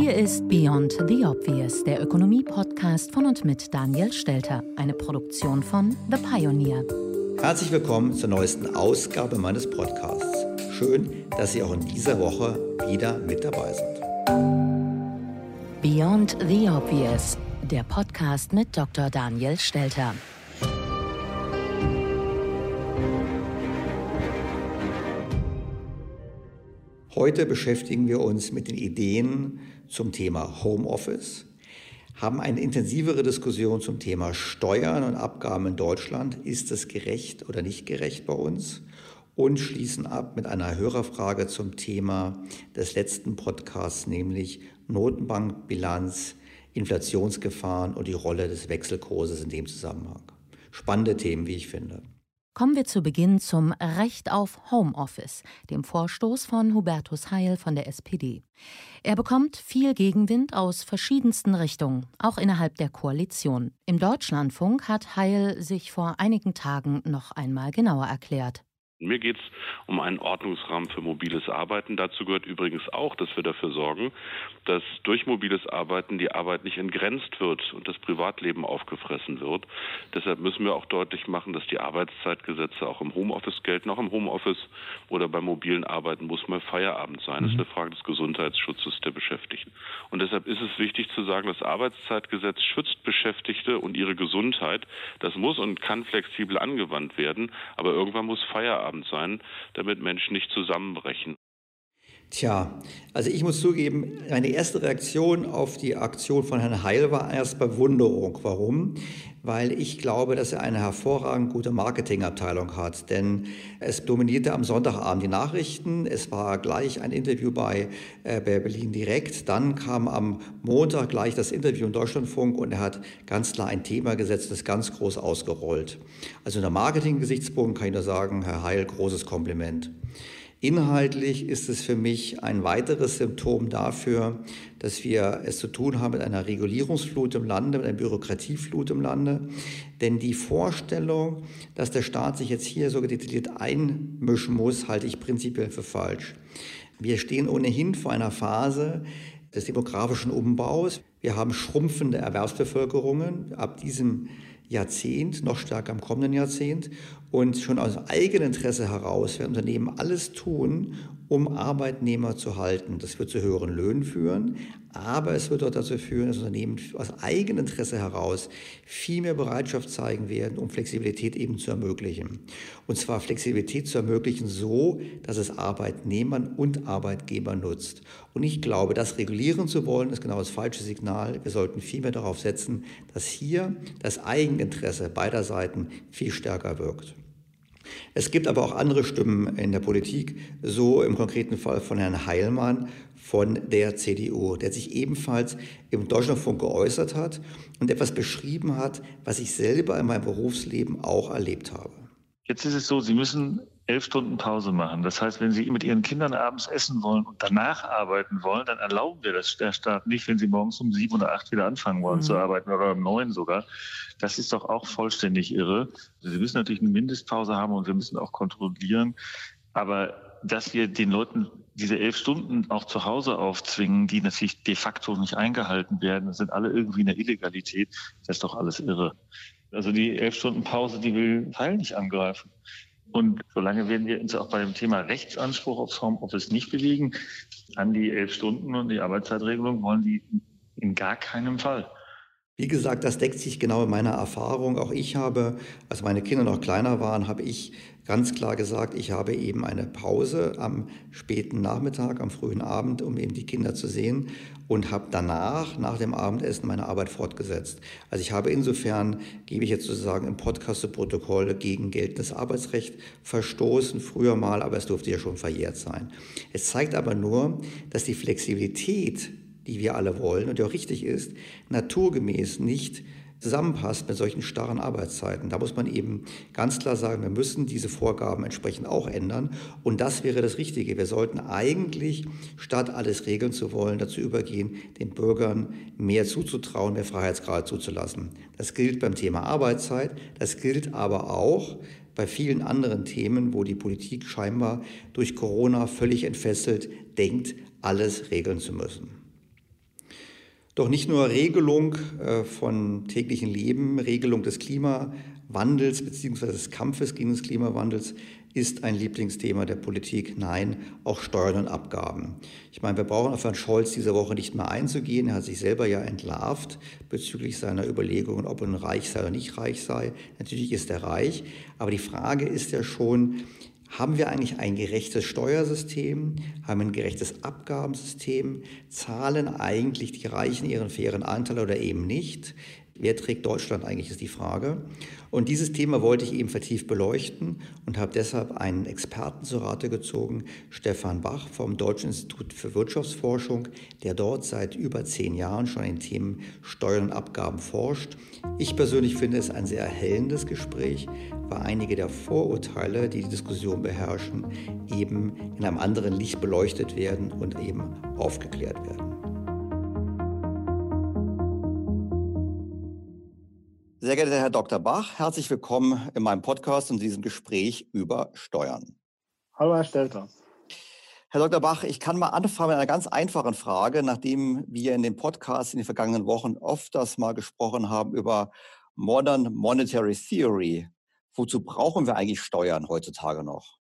Hier ist Beyond the Obvious, der Ökonomie-Podcast von und mit Daniel Stelter, eine Produktion von The Pioneer. Herzlich willkommen zur neuesten Ausgabe meines Podcasts. Schön, dass Sie auch in dieser Woche wieder mit dabei sind. Beyond the Obvious, der Podcast mit Dr. Daniel Stelter. Heute beschäftigen wir uns mit den Ideen zum Thema Homeoffice, haben eine intensivere Diskussion zum Thema Steuern und Abgaben in Deutschland. Ist es gerecht oder nicht gerecht bei uns? Und schließen ab mit einer Hörerfrage zum Thema des letzten Podcasts, nämlich Notenbankbilanz, Inflationsgefahren und die Rolle des Wechselkurses in dem Zusammenhang. Spannende Themen, wie ich finde. Kommen wir zu Beginn zum Recht auf Homeoffice, dem Vorstoß von Hubertus Heil von der SPD. Er bekommt viel Gegenwind aus verschiedensten Richtungen, auch innerhalb der Koalition. Im Deutschlandfunk hat Heil sich vor einigen Tagen noch einmal genauer erklärt. Mir geht es um einen Ordnungsrahmen für mobiles Arbeiten. Dazu gehört übrigens auch, dass wir dafür sorgen, dass durch mobiles Arbeiten die Arbeit nicht entgrenzt wird und das Privatleben aufgefressen wird. Deshalb müssen wir auch deutlich machen, dass die Arbeitszeitgesetze auch im Homeoffice gelten. Auch im Homeoffice oder beim mobilen Arbeiten muss mal Feierabend sein. Das ist eine mhm. Frage des Gesundheitsschutzes der Beschäftigten. Und deshalb ist es wichtig zu sagen, das Arbeitszeitgesetz schützt Beschäftigte und ihre Gesundheit. Das muss und kann flexibel angewandt werden, aber irgendwann muss Feierabend sein, damit Menschen nicht zusammenbrechen. Tja, also ich muss zugeben, meine erste Reaktion auf die Aktion von Herrn Heil war erst Bewunderung. Warum? Weil ich glaube, dass er eine hervorragend gute Marketingabteilung hat. Denn es dominierte am Sonntagabend die Nachrichten. Es war gleich ein Interview bei, äh, Berlin direkt. Dann kam am Montag gleich das Interview im Deutschlandfunk und er hat ganz klar ein Thema gesetzt, das ganz groß ausgerollt. Also unter Marketing-Gesichtspunkt kann ich nur sagen, Herr Heil, großes Kompliment. Inhaltlich ist es für mich ein weiteres Symptom dafür, dass wir es zu tun haben mit einer Regulierungsflut im Lande, mit einer Bürokratieflut im Lande. Denn die Vorstellung, dass der Staat sich jetzt hier so detailliert einmischen muss, halte ich prinzipiell für falsch. Wir stehen ohnehin vor einer Phase des demografischen Umbaus. Wir haben schrumpfende Erwerbsbevölkerungen ab diesem Jahrzehnt, noch stärker im kommenden Jahrzehnt. Und schon aus eigenem Interesse heraus werden Unternehmen alles tun, um Arbeitnehmer zu halten. Das wird zu höheren Löhnen führen, aber es wird auch dazu führen, dass Unternehmen aus eigenem Interesse heraus viel mehr Bereitschaft zeigen werden, um Flexibilität eben zu ermöglichen. Und zwar Flexibilität zu ermöglichen so, dass es Arbeitnehmern und Arbeitgebern nutzt. Und ich glaube, das regulieren zu wollen, ist genau das falsche Signal. Wir sollten viel mehr darauf setzen, dass hier das Eigeninteresse beider Seiten viel stärker wirkt. Es gibt aber auch andere Stimmen in der Politik, so im konkreten Fall von Herrn Heilmann von der CDU, der sich ebenfalls im Deutschlandfunk geäußert hat und etwas beschrieben hat, was ich selber in meinem Berufsleben auch erlebt habe. Jetzt ist es so, Sie müssen elf Stunden Pause machen. Das heißt, wenn Sie mit Ihren Kindern abends essen wollen und danach arbeiten wollen, dann erlauben wir das der Staat nicht, wenn Sie morgens um sieben oder acht wieder anfangen wollen mhm. zu arbeiten oder um neun sogar. Das ist doch auch vollständig irre. Also Sie müssen natürlich eine Mindestpause haben und wir müssen auch kontrollieren. Aber dass wir den Leuten diese elf Stunden auch zu Hause aufzwingen, die natürlich de facto nicht eingehalten werden, das sind alle irgendwie in der Illegalität, das ist doch alles irre. Also die elf Stunden Pause, die will Teil nicht angreifen. Und solange werden wir uns auch bei dem Thema Rechtsanspruch aufs Homeoffice nicht bewegen, an die elf Stunden und die Arbeitszeitregelung wollen die in gar keinem Fall. Wie gesagt, das deckt sich genau in meiner Erfahrung. Auch ich habe, als meine Kinder noch kleiner waren, habe ich ganz klar gesagt, ich habe eben eine Pause am späten Nachmittag, am frühen Abend, um eben die Kinder zu sehen und habe danach, nach dem Abendessen, meine Arbeit fortgesetzt. Also ich habe insofern, gebe ich jetzt sozusagen im Podcast zu Protokoll gegen geltendes Arbeitsrecht verstoßen, früher mal, aber es durfte ja schon verjährt sein. Es zeigt aber nur, dass die Flexibilität, die wir alle wollen und die auch richtig ist, naturgemäß nicht zusammenpasst mit solchen starren Arbeitszeiten. Da muss man eben ganz klar sagen, wir müssen diese Vorgaben entsprechend auch ändern. Und das wäre das Richtige. Wir sollten eigentlich, statt alles regeln zu wollen, dazu übergehen, den Bürgern mehr zuzutrauen, mehr Freiheitsgrad zuzulassen. Das gilt beim Thema Arbeitszeit, das gilt aber auch bei vielen anderen Themen, wo die Politik scheinbar durch Corona völlig entfesselt denkt, alles regeln zu müssen. Doch nicht nur Regelung äh, von täglichen Leben, Regelung des Klimawandels bzw. des Kampfes gegen des Klimawandels ist ein Lieblingsthema der Politik. Nein, auch Steuern und Abgaben. Ich meine, wir brauchen auf Herrn Scholz diese Woche nicht mehr einzugehen. Er hat sich selber ja entlarvt bezüglich seiner Überlegungen, ob er reich sei oder nicht reich sei. Natürlich ist er reich, aber die Frage ist ja schon, haben wir eigentlich ein gerechtes Steuersystem? Haben wir ein gerechtes Abgabensystem? Zahlen eigentlich die Reichen ihren fairen Anteil oder eben nicht? Wer trägt Deutschland eigentlich, ist die Frage. Und dieses Thema wollte ich eben vertieft beleuchten und habe deshalb einen Experten zur Rate gezogen, Stefan Bach vom Deutschen Institut für Wirtschaftsforschung, der dort seit über zehn Jahren schon in Themen Steuern und Abgaben forscht. Ich persönlich finde es ein sehr erhellendes Gespräch, weil einige der Vorurteile, die die Diskussion beherrschen, eben in einem anderen Licht beleuchtet werden und eben aufgeklärt werden. Sehr geehrter Herr Dr. Bach, herzlich willkommen in meinem Podcast und diesem Gespräch über Steuern. Hallo, Herr Stelter. Herr Dr. Bach, ich kann mal anfangen mit einer ganz einfachen Frage, nachdem wir in dem Podcast in den vergangenen Wochen oft das mal gesprochen haben über Modern Monetary Theory. Wozu brauchen wir eigentlich Steuern heutzutage noch?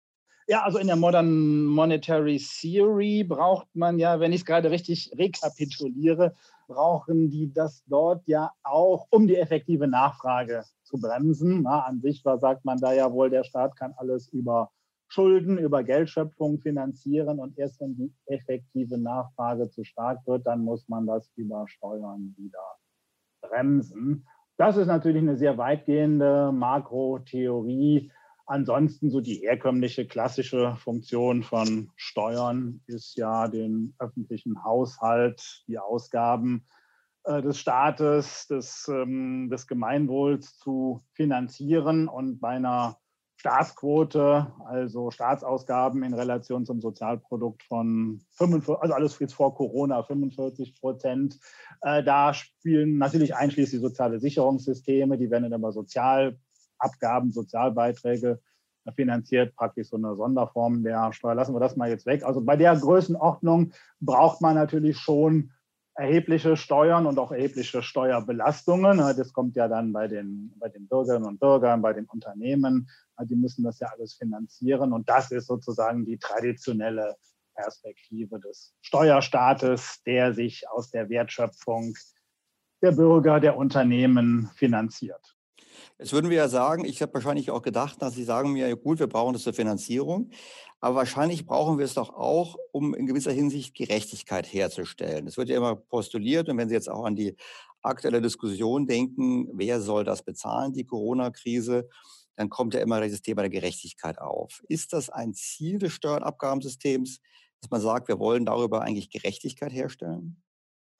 Ja, also in der Modern Monetary Theory braucht man ja, wenn ich es gerade richtig rekapituliere, brauchen die das dort ja auch, um die effektive Nachfrage zu bremsen. Na, an sich war, sagt man da ja wohl, der Staat kann alles über Schulden, über Geldschöpfung finanzieren und erst wenn die effektive Nachfrage zu stark wird, dann muss man das über Steuern wieder bremsen. Das ist natürlich eine sehr weitgehende Makrotheorie, Ansonsten so die herkömmliche klassische Funktion von Steuern ist ja den öffentlichen Haushalt, die Ausgaben äh, des Staates, des, ähm, des Gemeinwohls zu finanzieren und bei einer Staatsquote, also Staatsausgaben in Relation zum Sozialprodukt von 45, also alles jetzt vor Corona 45 Prozent. Äh, da spielen natürlich einschließlich soziale Sicherungssysteme, die werden dann aber sozial Abgaben, Sozialbeiträge finanziert, praktisch so eine Sonderform der Steuer. Lassen wir das mal jetzt weg. Also bei der Größenordnung braucht man natürlich schon erhebliche Steuern und auch erhebliche Steuerbelastungen. Das kommt ja dann bei den, bei den Bürgerinnen und Bürgern, bei den Unternehmen. Die müssen das ja alles finanzieren. Und das ist sozusagen die traditionelle Perspektive des Steuerstaates, der sich aus der Wertschöpfung der Bürger, der Unternehmen finanziert. Jetzt würden wir ja sagen, ich habe wahrscheinlich auch gedacht, dass Sie sagen mir, gut, wir brauchen das zur Finanzierung, aber wahrscheinlich brauchen wir es doch auch, um in gewisser Hinsicht Gerechtigkeit herzustellen. Es wird ja immer postuliert und wenn Sie jetzt auch an die aktuelle Diskussion denken, wer soll das bezahlen, die Corona-Krise, dann kommt ja immer dieses Thema der Gerechtigkeit auf. Ist das ein Ziel des Steuerabgabensystems, dass man sagt, wir wollen darüber eigentlich Gerechtigkeit herstellen?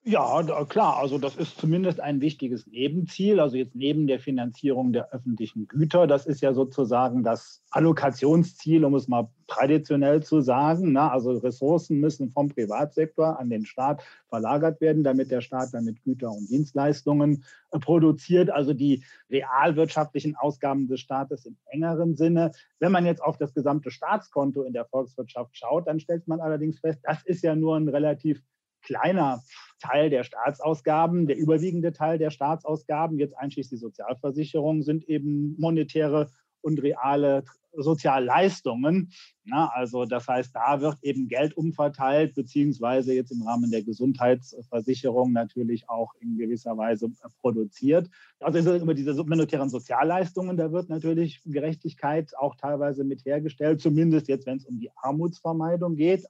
Ja, klar. Also das ist zumindest ein wichtiges Nebenziel. Also jetzt neben der Finanzierung der öffentlichen Güter. Das ist ja sozusagen das Allokationsziel, um es mal traditionell zu sagen. Ne? Also Ressourcen müssen vom Privatsektor an den Staat verlagert werden, damit der Staat damit Güter und Dienstleistungen äh, produziert. Also die realwirtschaftlichen Ausgaben des Staates im engeren Sinne. Wenn man jetzt auf das gesamte Staatskonto in der Volkswirtschaft schaut, dann stellt man allerdings fest, das ist ja nur ein relativ kleiner Teil der Staatsausgaben, der überwiegende Teil der Staatsausgaben, jetzt einschließlich Sozialversicherung, sind eben monetäre und reale Sozialleistungen. Na, also das heißt, da wird eben Geld umverteilt, beziehungsweise jetzt im Rahmen der Gesundheitsversicherung natürlich auch in gewisser Weise produziert. Also über diese monetären Sozialleistungen, da wird natürlich Gerechtigkeit auch teilweise mit hergestellt, zumindest jetzt, wenn es um die Armutsvermeidung geht.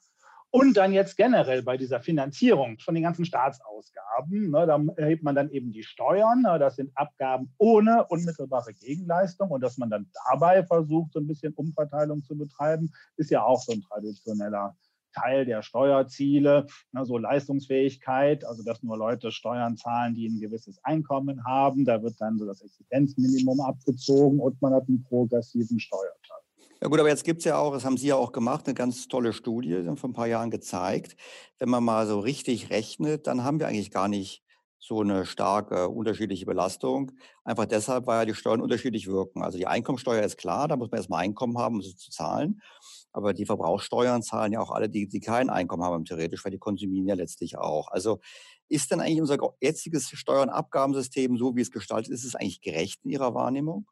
Und dann jetzt generell bei dieser Finanzierung von den ganzen Staatsausgaben, ne, da erhebt man dann eben die Steuern. Ne, das sind Abgaben ohne unmittelbare Gegenleistung. Und dass man dann dabei versucht, so ein bisschen Umverteilung zu betreiben, ist ja auch so ein traditioneller Teil der Steuerziele, ne, so Leistungsfähigkeit, also dass nur Leute Steuern zahlen, die ein gewisses Einkommen haben. Da wird dann so das Existenzminimum abgezogen und man hat einen progressiven Steuerteil. Ja gut, aber jetzt gibt es ja auch, das haben Sie ja auch gemacht, eine ganz tolle Studie, die haben vor ein paar Jahren gezeigt. Wenn man mal so richtig rechnet, dann haben wir eigentlich gar nicht so eine starke unterschiedliche Belastung. Einfach deshalb, weil ja die Steuern unterschiedlich wirken. Also die Einkommensteuer ist klar, da muss man erstmal Einkommen haben, um sie zu zahlen. Aber die Verbrauchssteuern zahlen ja auch alle, die, die kein Einkommen haben, theoretisch, weil die konsumieren ja letztlich auch. Also ist denn eigentlich unser jetziges Steuer- und Abgabensystem, so wie es gestaltet ist, ist es eigentlich gerecht in Ihrer Wahrnehmung?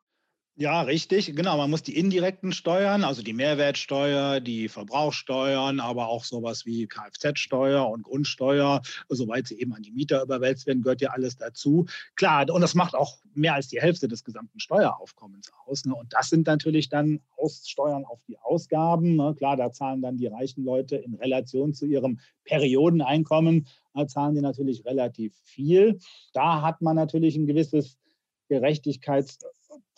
Ja, richtig. Genau, man muss die indirekten Steuern, also die Mehrwertsteuer, die Verbrauchssteuern, aber auch sowas wie Kfz-Steuer und Grundsteuer, soweit sie eben an die Mieter überwälzt werden, gehört ja alles dazu. Klar, und das macht auch mehr als die Hälfte des gesamten Steueraufkommens aus. Ne? Und das sind natürlich dann Aussteuern auf die Ausgaben. Ne? Klar, da zahlen dann die reichen Leute in Relation zu ihrem Periodeneinkommen, da zahlen die natürlich relativ viel. Da hat man natürlich ein gewisses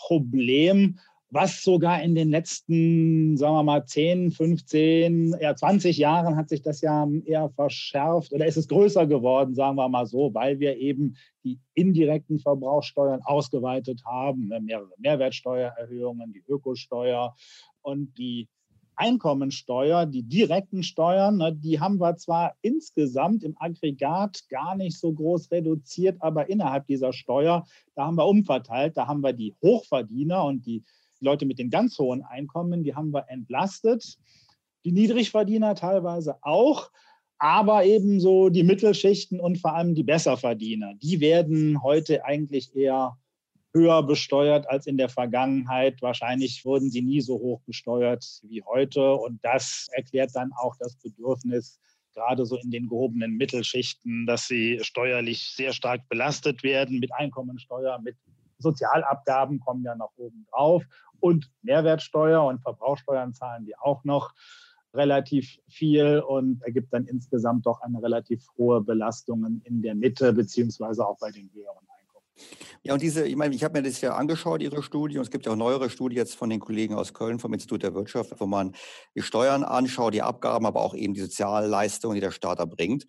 Gerechtigkeitsproblem, was sogar in den letzten, sagen wir mal, 10, 15, ja 20 Jahren hat sich das ja eher verschärft oder ist es größer geworden, sagen wir mal so, weil wir eben die indirekten Verbrauchssteuern ausgeweitet haben, ne, mehrere Mehrwertsteuererhöhungen, die Ökosteuer und die Einkommensteuer, die direkten Steuern, ne, die haben wir zwar insgesamt im Aggregat gar nicht so groß reduziert, aber innerhalb dieser Steuer, da haben wir umverteilt, da haben wir die Hochverdiener und die Leute mit den ganz hohen Einkommen, die haben wir entlastet, die Niedrigverdiener teilweise auch, aber ebenso die Mittelschichten und vor allem die Besserverdiener, die werden heute eigentlich eher höher besteuert als in der Vergangenheit. Wahrscheinlich wurden sie nie so hoch besteuert wie heute. Und das erklärt dann auch das Bedürfnis, gerade so in den gehobenen Mittelschichten, dass sie steuerlich sehr stark belastet werden mit Einkommensteuer, mit Sozialabgaben kommen ja noch oben drauf und Mehrwertsteuer und Verbrauchssteuern zahlen die auch noch relativ viel und ergibt dann insgesamt doch eine relativ hohe Belastung in der Mitte beziehungsweise auch bei den höheren ja, und diese, ich meine, ich habe mir das ja angeschaut, Ihre Studie, und es gibt ja auch neuere Studien jetzt von den Kollegen aus Köln vom Institut der Wirtschaft, wo man die Steuern anschaut, die Abgaben, aber auch eben die Sozialleistungen, die der Staat erbringt.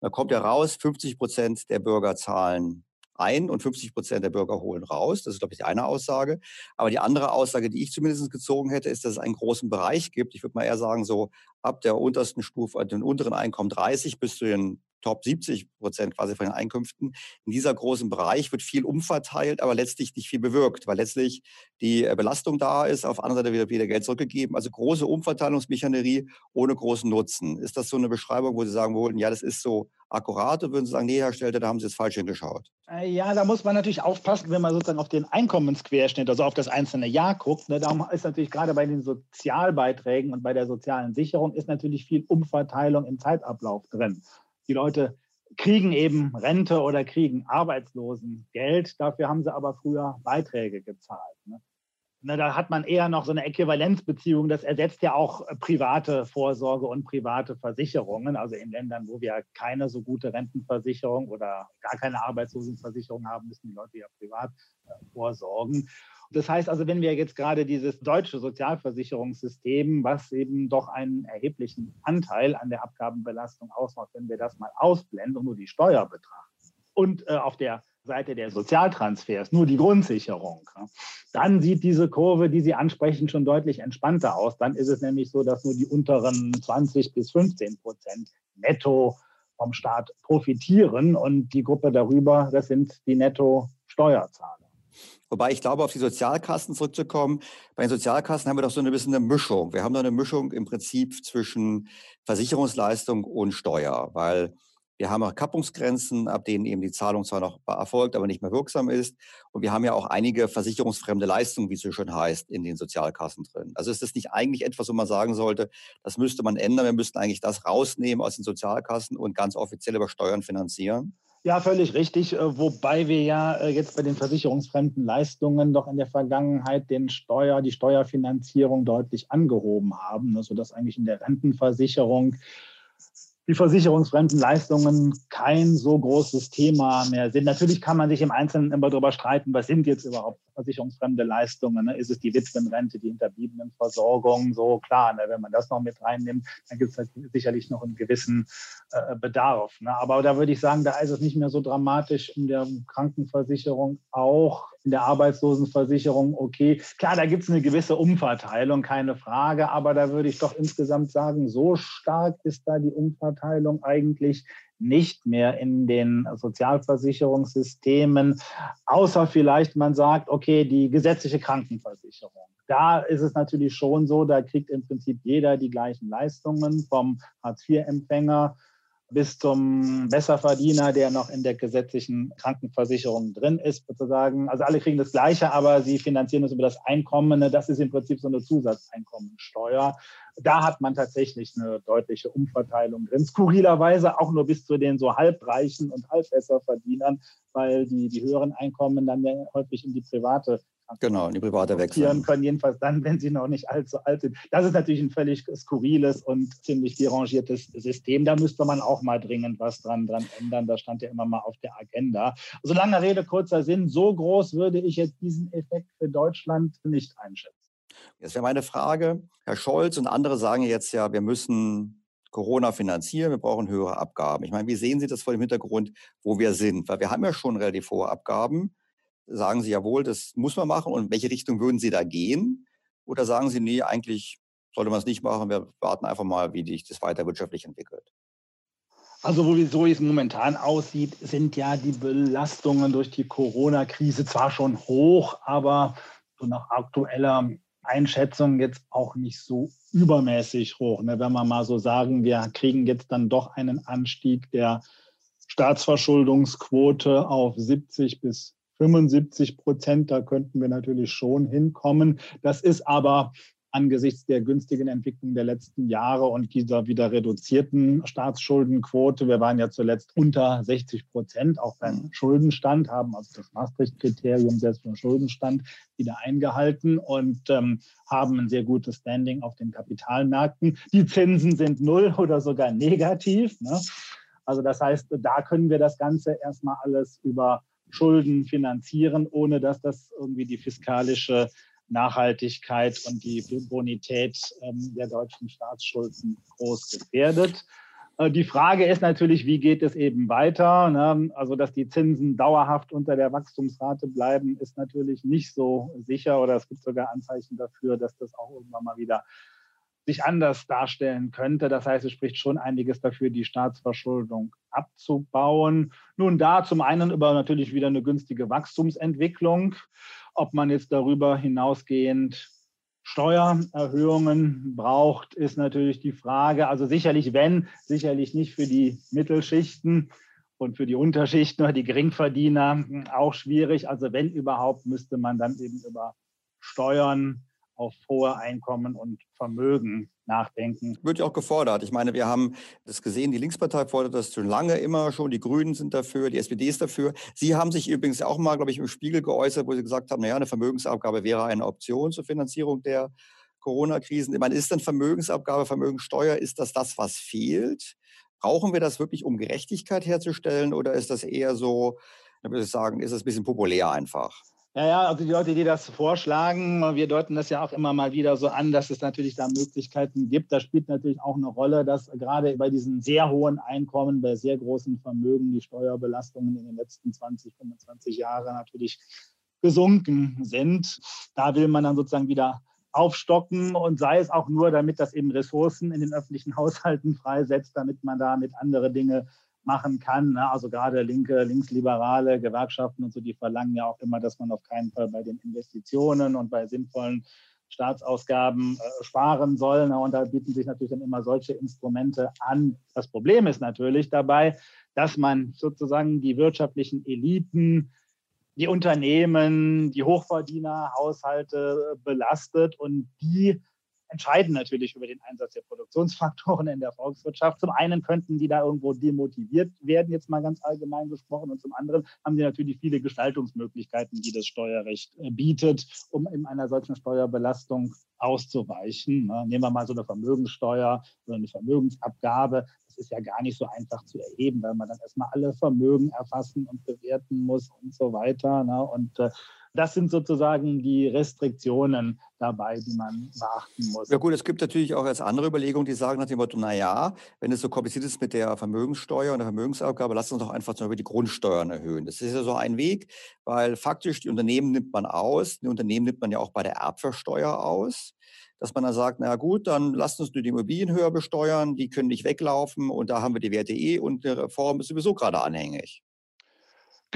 Da kommt ja raus, 50 Prozent der Bürger zahlen ein und 50 Prozent der Bürger holen raus. Das ist, glaube ich, die eine Aussage. Aber die andere Aussage, die ich zumindest gezogen hätte, ist, dass es einen großen Bereich gibt. Ich würde mal eher sagen, so ab der untersten Stufe, den unteren Einkommen 30 bis zu den Top 70 Prozent quasi von den Einkünften. In dieser großen Bereich wird viel umverteilt, aber letztlich nicht viel bewirkt, weil letztlich die äh, Belastung da ist, auf der anderen Seite wieder, wieder Geld zurückgegeben. Also große Umverteilungsmechanerie ohne großen Nutzen. Ist das so eine Beschreibung, wo Sie sagen wollten, ja, das ist so akkurat? Oder würden Sie sagen, nee, Herr Stelter, da haben Sie jetzt falsch hingeschaut? Äh, ja, da muss man natürlich aufpassen, wenn man sozusagen auf den Einkommensquerschnitt, also auf das einzelne Jahr guckt. Ne, da ist natürlich gerade bei den Sozialbeiträgen und bei der sozialen Sicherung ist natürlich viel Umverteilung im Zeitablauf drin. Die Leute kriegen eben Rente oder kriegen Arbeitslosengeld. Dafür haben sie aber früher Beiträge gezahlt. Ne? Na, da hat man eher noch so eine Äquivalenzbeziehung. Das ersetzt ja auch private Vorsorge und private Versicherungen. Also in Ländern, wo wir keine so gute Rentenversicherung oder gar keine Arbeitslosenversicherung haben, müssen die Leute ja privat äh, vorsorgen. Das heißt also, wenn wir jetzt gerade dieses deutsche Sozialversicherungssystem, was eben doch einen erheblichen Anteil an der Abgabenbelastung ausmacht, wenn wir das mal ausblenden und nur die Steuer betrachten und äh, auf der Seite der Sozialtransfers nur die Grundsicherung, dann sieht diese Kurve, die Sie ansprechen, schon deutlich entspannter aus. Dann ist es nämlich so, dass nur die unteren 20 bis 15 Prozent netto vom Staat profitieren und die Gruppe darüber, das sind die Netto-Steuerzahler. Wobei ich glaube, auf die Sozialkassen zurückzukommen, bei den Sozialkassen haben wir doch so ein bisschen eine Mischung. Wir haben da eine Mischung im Prinzip zwischen Versicherungsleistung und Steuer, weil wir haben auch Kappungsgrenzen, ab denen eben die Zahlung zwar noch erfolgt, aber nicht mehr wirksam ist. Und wir haben ja auch einige versicherungsfremde Leistungen, wie es so schön heißt, in den Sozialkassen drin. Also ist das nicht eigentlich etwas, wo man sagen sollte, das müsste man ändern. Wir müssten eigentlich das rausnehmen aus den Sozialkassen und ganz offiziell über Steuern finanzieren? Ja, völlig richtig. Äh, wobei wir ja äh, jetzt bei den versicherungsfremden Leistungen doch in der Vergangenheit den Steuer, die Steuerfinanzierung deutlich angehoben haben, sodass eigentlich in der Rentenversicherung die versicherungsfremden Leistungen kein so großes Thema mehr sind. Natürlich kann man sich im Einzelnen immer darüber streiten, was sind jetzt überhaupt versicherungsfremde Leistungen? Ne? Ist es die Witwenrente, die Hinterbliebenenversorgung? So klar, ne? wenn man das noch mit reinnimmt, dann gibt es halt sicherlich noch einen gewissen äh, Bedarf. Ne? Aber da würde ich sagen, da ist es nicht mehr so dramatisch in der Krankenversicherung, auch in der Arbeitslosenversicherung. Okay, klar, da gibt es eine gewisse Umverteilung, keine Frage, aber da würde ich doch insgesamt sagen, so stark ist da die Umverteilung eigentlich nicht mehr in den Sozialversicherungssystemen, außer vielleicht man sagt, okay, die gesetzliche Krankenversicherung. Da ist es natürlich schon so, da kriegt im Prinzip jeder die gleichen Leistungen vom Hartz-IV-Empfänger bis zum Besserverdiener, der noch in der gesetzlichen Krankenversicherung drin ist, sozusagen. Also alle kriegen das Gleiche, aber sie finanzieren es über das Einkommen. Das ist im Prinzip so eine Zusatzeinkommensteuer. Da hat man tatsächlich eine deutliche Umverteilung drin. Skurrilerweise auch nur bis zu den so halbreichen und halbbesserverdienern, weil die, die höheren Einkommen dann ja häufig in die private Genau, in die private wechseln. können, jedenfalls dann, wenn sie noch nicht allzu alt sind. Das ist natürlich ein völlig skurriles und ziemlich derangiertes System. Da müsste man auch mal dringend was dran, dran ändern. Das stand ja immer mal auf der Agenda. Also lange Rede, kurzer Sinn. So groß würde ich jetzt diesen Effekt für Deutschland nicht einschätzen. Jetzt wäre meine Frage, Herr Scholz und andere sagen jetzt ja, wir müssen Corona finanzieren, wir brauchen höhere Abgaben. Ich meine, wie sehen Sie das vor dem Hintergrund, wo wir sind? Weil wir haben ja schon relativ hohe Abgaben sagen Sie jawohl, das muss man machen und in welche Richtung würden Sie da gehen? Oder sagen Sie, nee, eigentlich sollte man es nicht machen, wir warten einfach mal, wie sich das weiter wirtschaftlich entwickelt? Also so wie es momentan aussieht, sind ja die Belastungen durch die Corona-Krise zwar schon hoch, aber so nach aktueller Einschätzung jetzt auch nicht so übermäßig hoch. Ne? Wenn wir mal so sagen, wir kriegen jetzt dann doch einen Anstieg der Staatsverschuldungsquote auf 70 bis 75 Prozent, da könnten wir natürlich schon hinkommen. Das ist aber angesichts der günstigen Entwicklung der letzten Jahre und dieser wieder reduzierten Staatsschuldenquote. Wir waren ja zuletzt unter 60 Prozent, auch beim mhm. Schuldenstand, haben also das Maastricht-Kriterium selbst beim Schuldenstand wieder eingehalten und ähm, haben ein sehr gutes Standing auf den Kapitalmärkten. Die Zinsen sind null oder sogar negativ. Ne? Also das heißt, da können wir das Ganze erstmal alles über Schulden finanzieren, ohne dass das irgendwie die fiskalische Nachhaltigkeit und die Bonität ähm, der deutschen Staatsschulden groß gefährdet. Äh, die Frage ist natürlich, wie geht es eben weiter? Ne? Also, dass die Zinsen dauerhaft unter der Wachstumsrate bleiben, ist natürlich nicht so sicher oder es gibt sogar Anzeichen dafür, dass das auch irgendwann mal wieder sich anders darstellen könnte. Das heißt, es spricht schon einiges dafür, die Staatsverschuldung abzubauen. Nun da zum einen über natürlich wieder eine günstige Wachstumsentwicklung. Ob man jetzt darüber hinausgehend Steuererhöhungen braucht, ist natürlich die Frage. Also sicherlich wenn, sicherlich nicht für die Mittelschichten und für die Unterschichten oder die Geringverdiener auch schwierig. Also wenn überhaupt, müsste man dann eben über Steuern auf hohe Einkommen und Vermögen nachdenken. Wird ja auch gefordert. Ich meine, wir haben das gesehen, die Linkspartei fordert das schon lange immer schon, die Grünen sind dafür, die SPD ist dafür. Sie haben sich übrigens auch mal, glaube ich, im Spiegel geäußert, wo Sie gesagt haben, naja, eine Vermögensabgabe wäre eine Option zur Finanzierung der Corona-Krisen. Ich meine, ist denn Vermögensabgabe, Vermögensteuer, ist das das, was fehlt? Brauchen wir das wirklich, um Gerechtigkeit herzustellen oder ist das eher so, ich würde sagen, ist das ein bisschen populär einfach? Ja, ja, also die Leute, die das vorschlagen, wir deuten das ja auch immer mal wieder so an, dass es natürlich da Möglichkeiten gibt. Da spielt natürlich auch eine Rolle, dass gerade bei diesen sehr hohen Einkommen, bei sehr großen Vermögen die Steuerbelastungen in den letzten 20, 25 Jahren natürlich gesunken sind. Da will man dann sozusagen wieder aufstocken und sei es auch nur, damit das eben Ressourcen in den öffentlichen Haushalten freisetzt, damit man damit andere Dinge machen kann. Ne? Also gerade linke, linksliberale Gewerkschaften und so, die verlangen ja auch immer, dass man auf keinen Fall bei den Investitionen und bei sinnvollen Staatsausgaben äh, sparen soll. Ne? Und da bieten sich natürlich dann immer solche Instrumente an. Das Problem ist natürlich dabei, dass man sozusagen die wirtschaftlichen Eliten, die Unternehmen, die Hochverdienerhaushalte belastet und die entscheiden natürlich über den Einsatz der Produktionsfaktoren in der Volkswirtschaft. Zum einen könnten die da irgendwo demotiviert werden, jetzt mal ganz allgemein gesprochen, und zum anderen haben sie natürlich viele Gestaltungsmöglichkeiten, die das Steuerrecht äh, bietet, um in einer solchen Steuerbelastung auszuweichen. Ne? Nehmen wir mal so eine Vermögenssteuer oder eine Vermögensabgabe. Das ist ja gar nicht so einfach zu erheben, weil man dann erstmal alle Vermögen erfassen und bewerten muss und so weiter. Ne? Und äh, das sind sozusagen die Restriktionen dabei, die man beachten muss. Ja gut, es gibt natürlich auch jetzt andere Überlegungen, die sagen nach dem Motto, naja, wenn es so kompliziert ist mit der Vermögenssteuer und der Vermögensabgabe, lass uns doch einfach zum Beispiel die Grundsteuern erhöhen. Das ist ja so ein Weg, weil faktisch die Unternehmen nimmt man aus, die Unternehmen nimmt man ja auch bei der Erbversteuer aus dass man dann sagt, na gut, dann lasst uns nur die Immobilien höher besteuern, die können nicht weglaufen und da haben wir die Werte eh und die Reform ist sowieso gerade anhängig.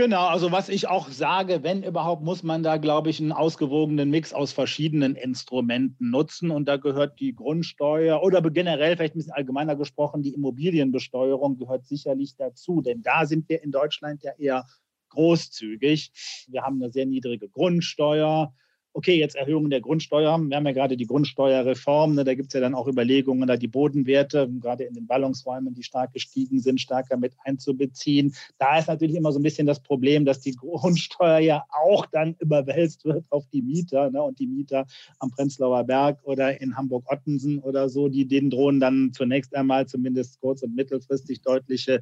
Genau, also was ich auch sage, wenn überhaupt, muss man da, glaube ich, einen ausgewogenen Mix aus verschiedenen Instrumenten nutzen. Und da gehört die Grundsteuer oder generell, vielleicht ein bisschen allgemeiner gesprochen, die Immobilienbesteuerung gehört sicherlich dazu. Denn da sind wir in Deutschland ja eher großzügig. Wir haben eine sehr niedrige Grundsteuer okay, jetzt Erhöhung der Grundsteuer. Wir haben ja gerade die Grundsteuerreform, ne, da gibt es ja dann auch Überlegungen, da die Bodenwerte, gerade in den Ballungsräumen, die stark gestiegen sind, stärker mit einzubeziehen. Da ist natürlich immer so ein bisschen das Problem, dass die Grundsteuer ja auch dann überwälzt wird auf die Mieter ne, und die Mieter am Prenzlauer Berg oder in Hamburg-Ottensen oder so, die denen drohen dann zunächst einmal zumindest kurz- und mittelfristig deutliche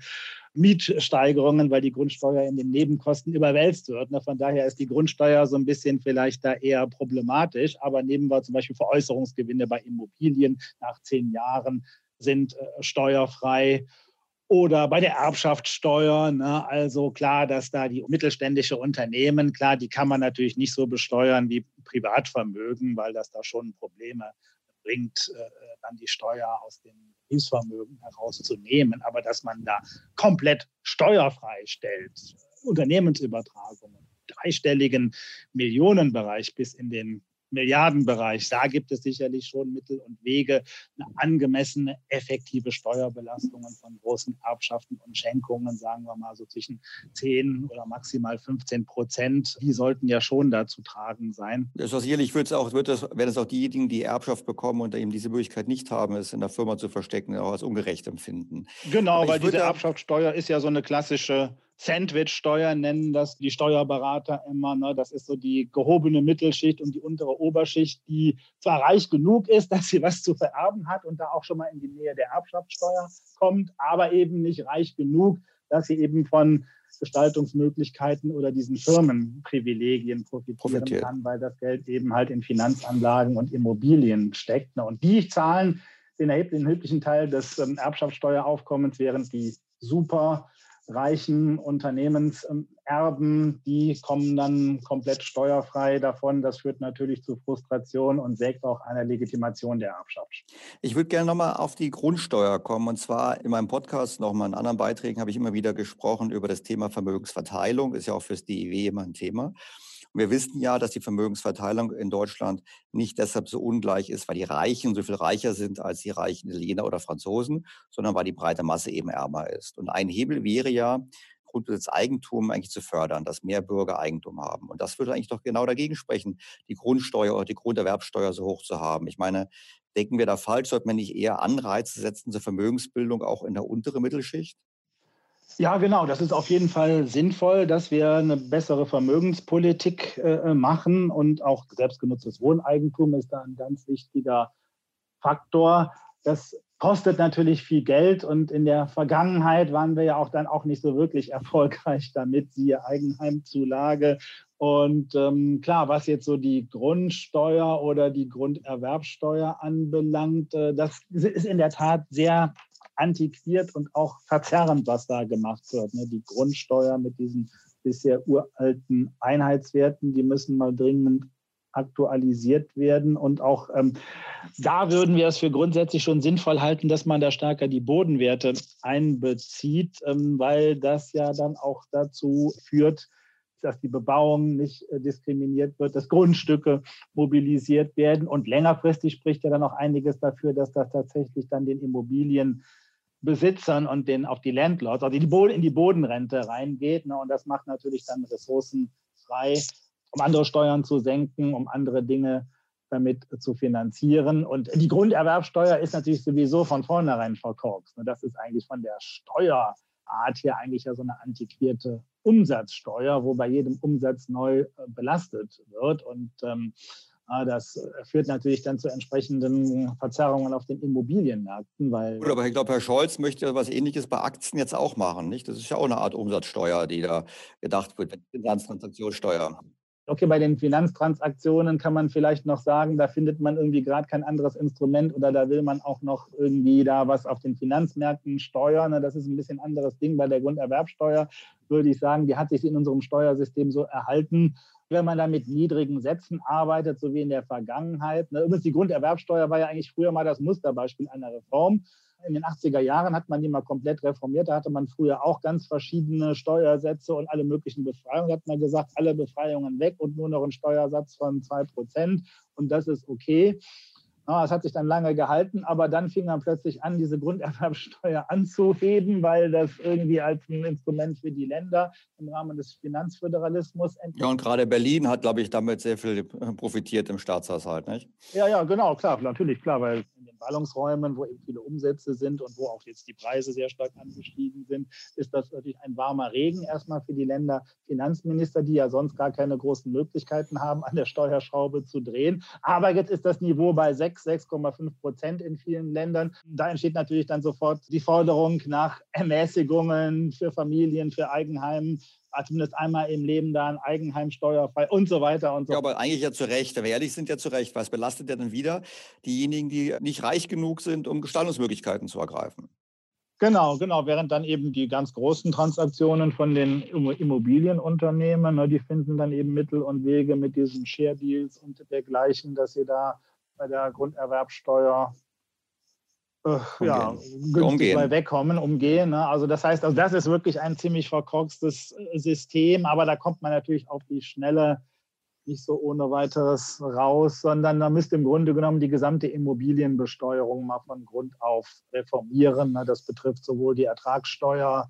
Mietsteigerungen, weil die Grundsteuer in den Nebenkosten überwälzt wird. Ne? Von daher ist die Grundsteuer so ein bisschen vielleicht da eher problematisch. Aber nehmen wir zum Beispiel Veräußerungsgewinne bei Immobilien nach zehn Jahren sind äh, steuerfrei oder bei der Erbschaftssteuer. Ne? Also klar, dass da die mittelständische Unternehmen, klar, die kann man natürlich nicht so besteuern wie Privatvermögen, weil das da schon Probleme bringt, äh, dann die Steuer aus dem Betriebsvermögen herauszunehmen, aber dass man da komplett steuerfrei stellt, Unternehmensübertragungen, dreistelligen Millionenbereich bis in den Milliardenbereich. Da gibt es sicherlich schon Mittel und Wege, eine angemessene, effektive Steuerbelastung von großen Erbschaften und Schenkungen, sagen wir mal so zwischen 10 oder maximal 15 Prozent, die sollten ja schon dazu tragen sein. Das ist sicherlich wird es auch, wird es, werden es auch diejenigen, die Erbschaft bekommen und eben diese Möglichkeit nicht haben, es in der Firma zu verstecken, auch als ungerecht empfinden. Genau, weil diese Erbschaftssteuer ist ja so eine klassische Sandwich-Steuer nennen das die Steuerberater immer. Ne? Das ist so die gehobene Mittelschicht und die untere Oberschicht, die zwar reich genug ist, dass sie was zu vererben hat und da auch schon mal in die Nähe der Erbschaftssteuer kommt, aber eben nicht reich genug, dass sie eben von Gestaltungsmöglichkeiten oder diesen Firmenprivilegien profitieren Profitiert. kann, weil das Geld eben halt in Finanzanlagen und Immobilien steckt. Ne? Und die zahlen den erheblichen Teil des ähm, Erbschaftssteueraufkommens, während die super reichen Unternehmenserben, die kommen dann komplett steuerfrei davon. Das führt natürlich zu Frustration und sägt auch einer Legitimation der Erbschaft. Ich würde gerne nochmal auf die Grundsteuer kommen. Und zwar in meinem Podcast, nochmal in anderen Beiträgen, habe ich immer wieder gesprochen über das Thema Vermögensverteilung. Ist ja auch fürs DIW immer ein Thema. Und wir wissen ja, dass die Vermögensverteilung in Deutschland nicht deshalb so ungleich ist, weil die Reichen so viel reicher sind als die reichen Italiener oder Franzosen, sondern weil die breite Masse eben ärmer ist. Und ein Hebel wäre ja, Grundbesitzeigentum eigentlich zu fördern, dass mehr Bürger Eigentum haben. Und das würde eigentlich doch genau dagegen sprechen, die Grundsteuer oder die Grunderwerbsteuer so hoch zu haben. Ich meine, denken wir da falsch? Sollte man nicht eher Anreize setzen zur Vermögensbildung auch in der unteren Mittelschicht? Ja, genau. Das ist auf jeden Fall sinnvoll, dass wir eine bessere Vermögenspolitik äh, machen und auch selbstgenutztes Wohneigentum ist da ein ganz wichtiger Faktor. Das kostet natürlich viel Geld und in der Vergangenheit waren wir ja auch dann auch nicht so wirklich erfolgreich damit, siehe Eigenheimzulage. Und ähm, klar, was jetzt so die Grundsteuer oder die Grunderwerbsteuer anbelangt, äh, das ist in der Tat sehr antiquiert und auch verzerrend, was da gemacht wird. Ne? Die Grundsteuer mit diesen bisher uralten Einheitswerten, die müssen mal dringend aktualisiert werden. Und auch ähm, da würden wir es für grundsätzlich schon sinnvoll halten, dass man da stärker die Bodenwerte einbezieht, ähm, weil das ja dann auch dazu führt, dass die Bebauung nicht äh, diskriminiert wird, dass Grundstücke mobilisiert werden. Und längerfristig spricht ja dann auch einiges dafür, dass das tatsächlich dann den Immobilien Besitzern und den, auch die Landlords, also die in die Bodenrente reingeht. Ne, und das macht natürlich dann Ressourcen frei, um andere Steuern zu senken, um andere Dinge damit zu finanzieren. Und die Grunderwerbsteuer ist natürlich sowieso von vornherein verkorkst. Ne, das ist eigentlich von der Steuerart hier eigentlich ja so eine antiquierte Umsatzsteuer, wo bei jedem Umsatz neu äh, belastet wird. Und ähm, das äh, führt natürlich dann zu entsprechenden Verzerrungen auf den Immobilienmärkten. Weil Gut, aber ich glaube, Herr Scholz möchte was Ähnliches bei Aktien jetzt auch machen. Nicht? Das ist ja auch eine Art Umsatzsteuer, die da gedacht wird, Finanztransaktionssteuer. Okay, bei den Finanztransaktionen kann man vielleicht noch sagen, da findet man irgendwie gerade kein anderes Instrument oder da will man auch noch irgendwie da was auf den Finanzmärkten steuern. Das ist ein bisschen anderes Ding bei der Grunderwerbsteuer würde ich sagen, die hat sich in unserem Steuersystem so erhalten, wenn man da mit niedrigen Sätzen arbeitet, so wie in der Vergangenheit. Ne, übrigens, die Grunderwerbsteuer war ja eigentlich früher mal das Musterbeispiel einer Reform. In den 80er Jahren hat man die mal komplett reformiert. Da hatte man früher auch ganz verschiedene Steuersätze und alle möglichen Befreiungen. Da hat man gesagt, alle Befreiungen weg und nur noch einen Steuersatz von 2 Prozent. Und das ist okay. Es hat sich dann lange gehalten, aber dann fing man plötzlich an, diese Grunderwerbsteuer anzuheben, weil das irgendwie als ein Instrument für die Länder im Rahmen des Finanzföderalismus. Ja, und gerade Berlin hat, glaube ich, damit sehr viel profitiert im Staatshaushalt, nicht? Ja, ja, genau, klar, natürlich, klar, weil in den Ballungsräumen, wo eben viele Umsätze sind und wo auch jetzt die Preise sehr stark angestiegen sind, ist das natürlich ein warmer Regen erstmal für die Länder Finanzminister, die ja sonst gar keine großen Möglichkeiten haben, an der Steuerschraube zu drehen. Aber jetzt ist das Niveau bei 6 6, 6,5 Prozent in vielen Ländern. Da entsteht natürlich dann sofort die Forderung nach Ermäßigungen für Familien, für Eigenheim, zumindest einmal im Leben da ein Eigenheim steuerfrei und so weiter und so. Ja, aber eigentlich ja zu Recht. Wenn wir ehrlich sind, ja zu Recht. Was belastet ja dann wieder diejenigen, die nicht reich genug sind, um Gestaltungsmöglichkeiten zu ergreifen? Genau, genau. Während dann eben die ganz großen Transaktionen von den Immobilienunternehmen, ne, die finden dann eben Mittel und Wege mit diesen Share Deals und dergleichen, dass sie da bei der Grunderwerbsteuer äh, ja, günstig umgehen. bei wegkommen, umgehen. Ne? Also das heißt, also das ist wirklich ein ziemlich verkorkstes äh, System, aber da kommt man natürlich auf die Schnelle nicht so ohne weiteres raus, sondern da müsste im Grunde genommen die gesamte Immobilienbesteuerung mal von Grund auf reformieren. Ne? Das betrifft sowohl die Ertragssteuer,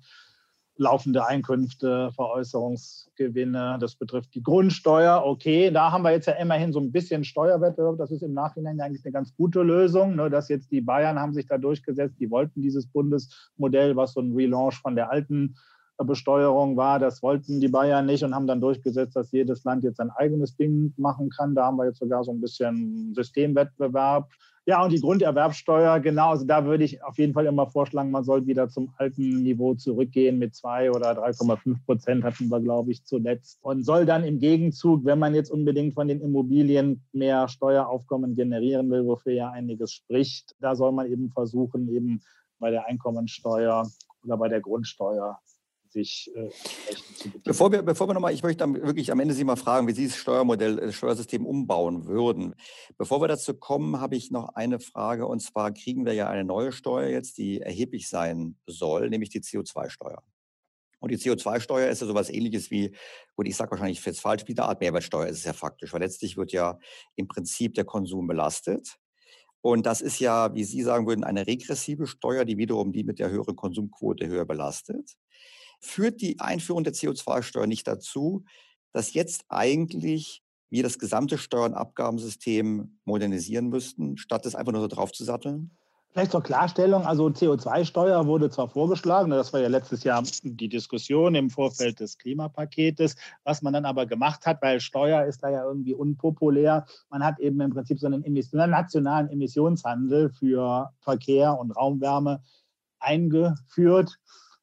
laufende Einkünfte, Veräußerungsgewinne, das betrifft die Grundsteuer. Okay, da haben wir jetzt ja immerhin so ein bisschen Steuerwettbewerb. Das ist im Nachhinein eigentlich eine ganz gute Lösung, ne, dass jetzt die Bayern haben sich da durchgesetzt, die wollten dieses Bundesmodell, was so ein Relaunch von der alten Besteuerung war, das wollten die Bayern nicht und haben dann durchgesetzt, dass jedes Land jetzt sein eigenes Ding machen kann. Da haben wir jetzt sogar so ein bisschen Systemwettbewerb. Ja, und die Grunderwerbsteuer, genau, also da würde ich auf jeden Fall immer vorschlagen, man soll wieder zum alten Niveau zurückgehen mit 2 oder 3,5 Prozent hatten wir, glaube ich, zuletzt. Und soll dann im Gegenzug, wenn man jetzt unbedingt von den Immobilien mehr Steueraufkommen generieren will, wofür ja einiges spricht, da soll man eben versuchen, eben bei der Einkommensteuer oder bei der Grundsteuer sich äh, Bevor wir, bevor wir nochmal, ich möchte wirklich am Ende Sie mal fragen, wie Sie das Steuermodell, das Steuersystem umbauen würden. Bevor wir dazu kommen, habe ich noch eine Frage und zwar kriegen wir ja eine neue Steuer jetzt, die erheblich sein soll, nämlich die CO2-Steuer. Und die CO2-Steuer ist ja sowas ähnliches wie, gut, ich sage wahrscheinlich jetzt falsch, wie eine Art Mehrwertsteuer ist es ja faktisch, weil letztlich wird ja im Prinzip der Konsum belastet. Und das ist ja, wie Sie sagen würden, eine regressive Steuer, die wiederum die mit der höheren Konsumquote höher belastet führt die Einführung der CO2-Steuer nicht dazu, dass jetzt eigentlich wir das gesamte Steuer- und Abgabensystem modernisieren müssten, statt es einfach nur so drauf zu satteln? Vielleicht zur Klarstellung, also CO2-Steuer wurde zwar vorgeschlagen, das war ja letztes Jahr die Diskussion im Vorfeld des Klimapaketes, was man dann aber gemacht hat, weil Steuer ist da ja irgendwie unpopulär. Man hat eben im Prinzip so einen nationalen Emissionshandel für Verkehr und Raumwärme eingeführt.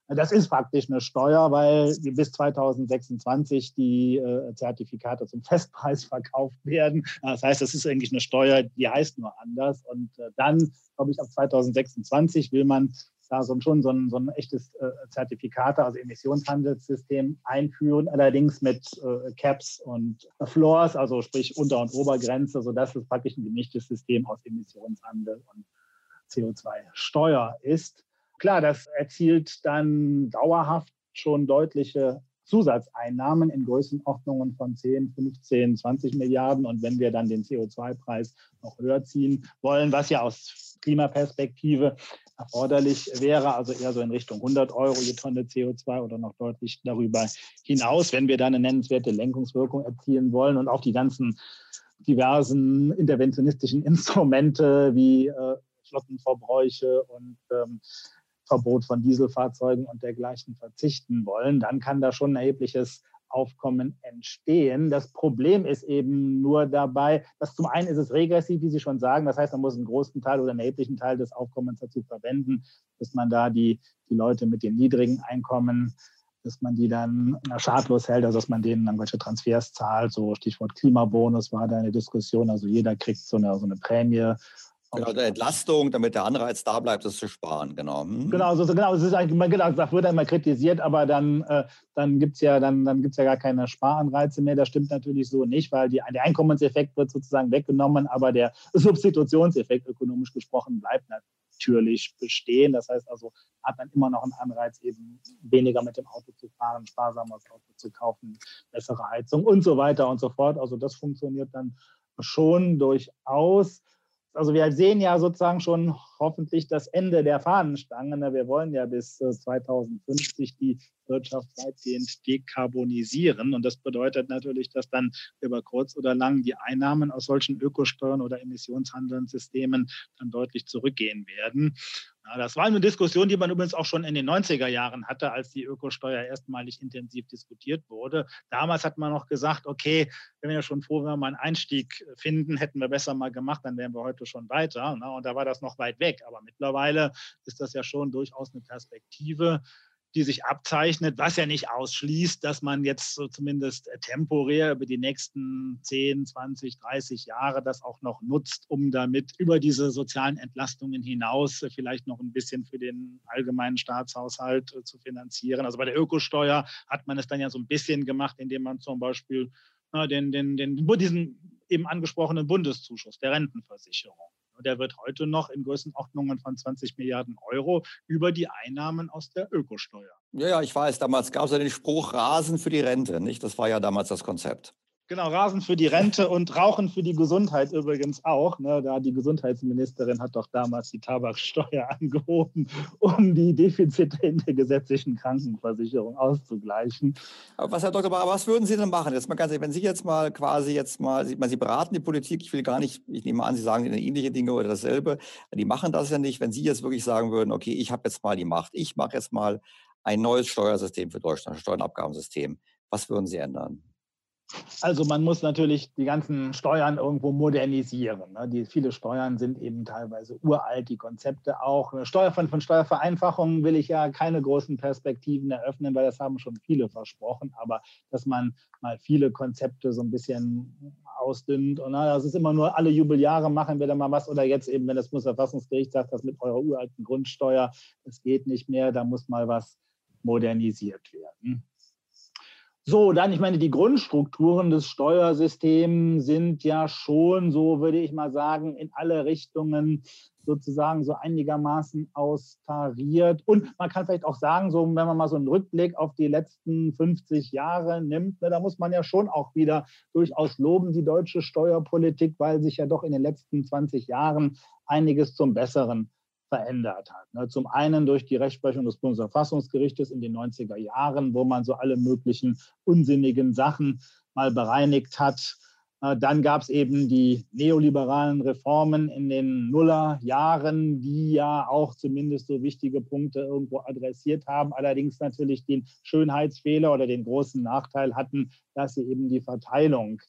Das ist praktisch eine Steuer, weil bis 2026 die äh, Zertifikate zum Festpreis verkauft werden. Das heißt, es ist eigentlich eine Steuer, die heißt nur anders. Und äh, dann, glaube ich, ab 2026 will man da so, schon so ein, so ein echtes äh, Zertifikate, also Emissionshandelssystem einführen, allerdings mit Caps und Floors, also sprich Unter- und Obergrenze, sodass es praktisch ein gemischtes System aus Emissionshandel und CO2-Steuer ist. Klar, das erzielt dann dauerhaft schon deutliche Zusatzeinnahmen in Größenordnungen von 10, 15, 20 Milliarden. Und wenn wir dann den CO2-Preis noch höher ziehen wollen, was ja aus Klimaperspektive erforderlich wäre, also eher so in Richtung 100 Euro je Tonne CO2 oder noch deutlich darüber hinaus, wenn wir dann eine nennenswerte Lenkungswirkung erzielen wollen und auch die ganzen diversen interventionistischen Instrumente wie äh, Flottenverbräuche und ähm, Verbot von Dieselfahrzeugen und dergleichen verzichten wollen, dann kann da schon ein erhebliches Aufkommen entstehen. Das Problem ist eben nur dabei, dass zum einen ist es regressiv, wie Sie schon sagen. Das heißt, man muss einen großen Teil oder einen erheblichen Teil des Aufkommens dazu verwenden, dass man da die, die Leute mit den niedrigen Einkommen, dass man die dann schadlos hält, also dass man denen dann welche Transfers zahlt. So Stichwort Klimabonus war da eine Diskussion. Also jeder kriegt so eine, so eine Prämie genau, der Entlastung, damit der Anreiz da bleibt, es zu sparen, genau. Mhm. Genau, so, genau, es ist eigentlich, genau, das wird einmal kritisiert, aber dann, äh, dann gibt es ja, dann, dann gibt's ja gar keine Sparanreize mehr. Das stimmt natürlich so nicht, weil die, der Einkommenseffekt wird sozusagen weggenommen, aber der Substitutionseffekt ökonomisch gesprochen bleibt natürlich bestehen. Das heißt also, hat man immer noch einen Anreiz, eben weniger mit dem Auto zu fahren, sparsamer das Auto zu kaufen, bessere Heizung und so weiter und so fort. Also das funktioniert dann schon durchaus. Also wir sehen ja sozusagen schon hoffentlich das Ende der Fahnenstange. Ne? Wir wollen ja bis 2050 äh, die Wirtschaft weitgehend dekarbonisieren. Und das bedeutet natürlich, dass dann über kurz oder lang die Einnahmen aus solchen Ökosteuern oder Emissionshandelssystemen dann deutlich zurückgehen werden. Ja, das war eine Diskussion, die man übrigens auch schon in den 90er Jahren hatte, als die Ökosteuer erstmalig intensiv diskutiert wurde. Damals hat man noch gesagt, okay, wenn wir ja schon froh, wenn wir mal einen Einstieg finden, hätten wir besser mal gemacht, dann wären wir heute schon weiter. Ne? Und da war das noch weit weg. Aber mittlerweile ist das ja schon durchaus eine Perspektive, die sich abzeichnet, was ja nicht ausschließt, dass man jetzt so zumindest temporär über die nächsten 10, 20, 30 Jahre das auch noch nutzt, um damit über diese sozialen Entlastungen hinaus vielleicht noch ein bisschen für den allgemeinen Staatshaushalt äh, zu finanzieren. Also bei der Ökosteuer hat man es dann ja so ein bisschen gemacht, indem man zum Beispiel den, den, den, diesen eben angesprochenen Bundeszuschuss der Rentenversicherung und der wird heute noch in Größenordnungen von 20 Milliarden Euro über die Einnahmen aus der Ökosteuer. Ja, ja, ich weiß, damals gab es ja den Spruch Rasen für die Rente, nicht? Das war ja damals das Konzept. Genau, Rasen für die Rente und Rauchen für die Gesundheit übrigens auch. Ne? Da die Gesundheitsministerin hat doch damals die Tabaksteuer angehoben, um die Defizite in der gesetzlichen Krankenversicherung auszugleichen. Aber was, Herr Dr. Barr, was würden Sie denn machen? Jetzt mal ganz ehrlich, wenn Sie jetzt mal quasi jetzt mal, Sie, Sie beraten die Politik, ich will gar nicht, ich nehme an, Sie sagen ähnliche Dinge oder dasselbe. Die machen das ja nicht. Wenn Sie jetzt wirklich sagen würden, okay, ich habe jetzt mal die Macht, ich mache jetzt mal ein neues Steuersystem für Deutschland, ein Steuernabgabensystem, was würden Sie ändern? Also man muss natürlich die ganzen Steuern irgendwo modernisieren. Ne? Die, viele Steuern sind eben teilweise uralt, die Konzepte auch. Steuer von, von Steuervereinfachungen will ich ja keine großen Perspektiven eröffnen, weil das haben schon viele versprochen. Aber dass man mal viele Konzepte so ein bisschen ausdünnt und na, das ist immer nur alle Jubeljahre machen wir da mal was oder jetzt eben, wenn das Bundesverfassungsgericht sagt, das mit eurer uralten Grundsteuer, das geht nicht mehr, da muss mal was modernisiert werden. So, dann, ich meine, die Grundstrukturen des Steuersystems sind ja schon, so würde ich mal sagen, in alle Richtungen sozusagen so einigermaßen austariert. Und man kann vielleicht auch sagen, so, wenn man mal so einen Rückblick auf die letzten 50 Jahre nimmt, ne, da muss man ja schon auch wieder durchaus loben, die deutsche Steuerpolitik, weil sich ja doch in den letzten 20 Jahren einiges zum Besseren verändert hat. Ne? Zum einen durch die Rechtsprechung des Bundesverfassungsgerichtes in den 90er Jahren, wo man so alle möglichen unsinnigen Sachen mal bereinigt hat. Äh, dann gab es eben die neoliberalen Reformen in den Nullerjahren, die ja auch zumindest so wichtige Punkte irgendwo adressiert haben, allerdings natürlich den Schönheitsfehler oder den großen Nachteil hatten, dass sie eben die Verteilung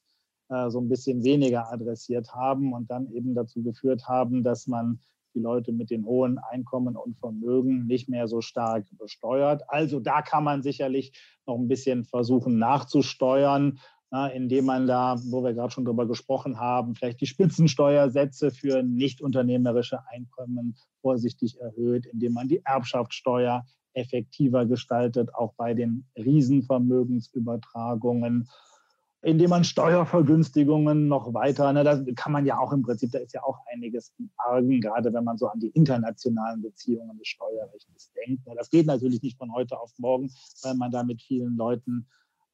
äh, so ein bisschen weniger adressiert haben und dann eben dazu geführt haben, dass man die Leute mit den hohen Einkommen und Vermögen nicht mehr so stark besteuert. Also da kann man sicherlich noch ein bisschen versuchen nachzusteuern, na, indem man da, wo wir gerade schon drüber gesprochen haben, vielleicht die Spitzensteuersätze für nicht unternehmerische Einkommen vorsichtig erhöht, indem man die Erbschaftssteuer effektiver gestaltet, auch bei den Riesenvermögensübertragungen indem man Steuervergünstigungen noch weiter, ne, da kann man ja auch im Prinzip, da ist ja auch einiges im Argen, gerade wenn man so an die internationalen Beziehungen des Steuerrechts denkt. Das geht natürlich nicht von heute auf morgen, weil man da mit vielen Leuten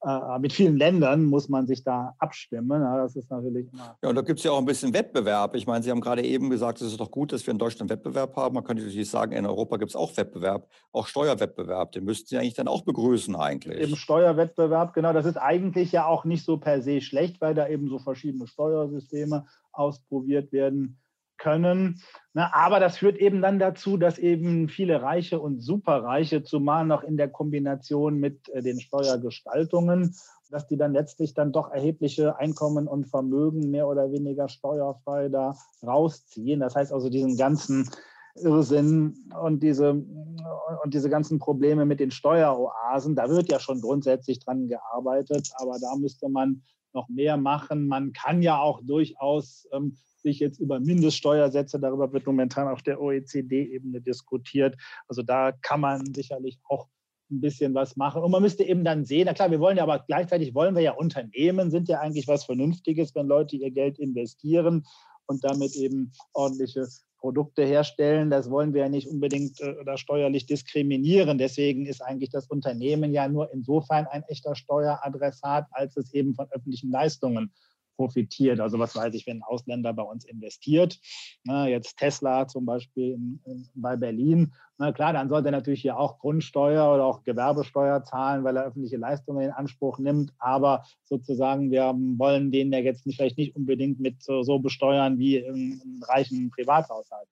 äh, mit vielen Ländern muss man sich da abstimmen. Ja, das ist natürlich immer. Ja, und da gibt es ja auch ein bisschen Wettbewerb. Ich meine, Sie haben gerade eben gesagt, es ist doch gut, dass wir in Deutschland Wettbewerb haben. Man könnte natürlich sagen, in Europa gibt es auch Wettbewerb, auch Steuerwettbewerb. Den müssten Sie eigentlich dann auch begrüßen, eigentlich. Eben Steuerwettbewerb, genau. Das ist eigentlich ja auch nicht so per se schlecht, weil da eben so verschiedene Steuersysteme ausprobiert werden können. Ne, aber das führt eben dann dazu, dass eben viele Reiche und Superreiche, zumal noch in der Kombination mit äh, den Steuergestaltungen, dass die dann letztlich dann doch erhebliche Einkommen und Vermögen mehr oder weniger steuerfrei da rausziehen. Das heißt also diesen ganzen Irrsinn und diese, und diese ganzen Probleme mit den Steueroasen, da wird ja schon grundsätzlich dran gearbeitet, aber da müsste man noch mehr machen. Man kann ja auch durchaus ähm, sich jetzt über Mindeststeuersätze, darüber wird momentan auf der OECD-Ebene diskutiert. Also da kann man sicherlich auch ein bisschen was machen. Und man müsste eben dann sehen, na klar, wir wollen ja, aber gleichzeitig wollen wir ja Unternehmen, sind ja eigentlich was Vernünftiges, wenn Leute ihr Geld investieren und damit eben ordentliche Produkte herstellen. Das wollen wir ja nicht unbedingt äh, oder steuerlich diskriminieren. Deswegen ist eigentlich das Unternehmen ja nur insofern ein echter Steueradressat, als es eben von öffentlichen Leistungen profitiert. Also was weiß ich, wenn ein Ausländer bei uns investiert, na, jetzt Tesla zum Beispiel in, in, bei Berlin, na klar, dann sollte er natürlich hier auch Grundsteuer oder auch Gewerbesteuer zahlen, weil er öffentliche Leistungen in Anspruch nimmt. Aber sozusagen, wir wollen den ja jetzt nicht, vielleicht nicht unbedingt mit so, so besteuern wie im reichen Privathaushalt.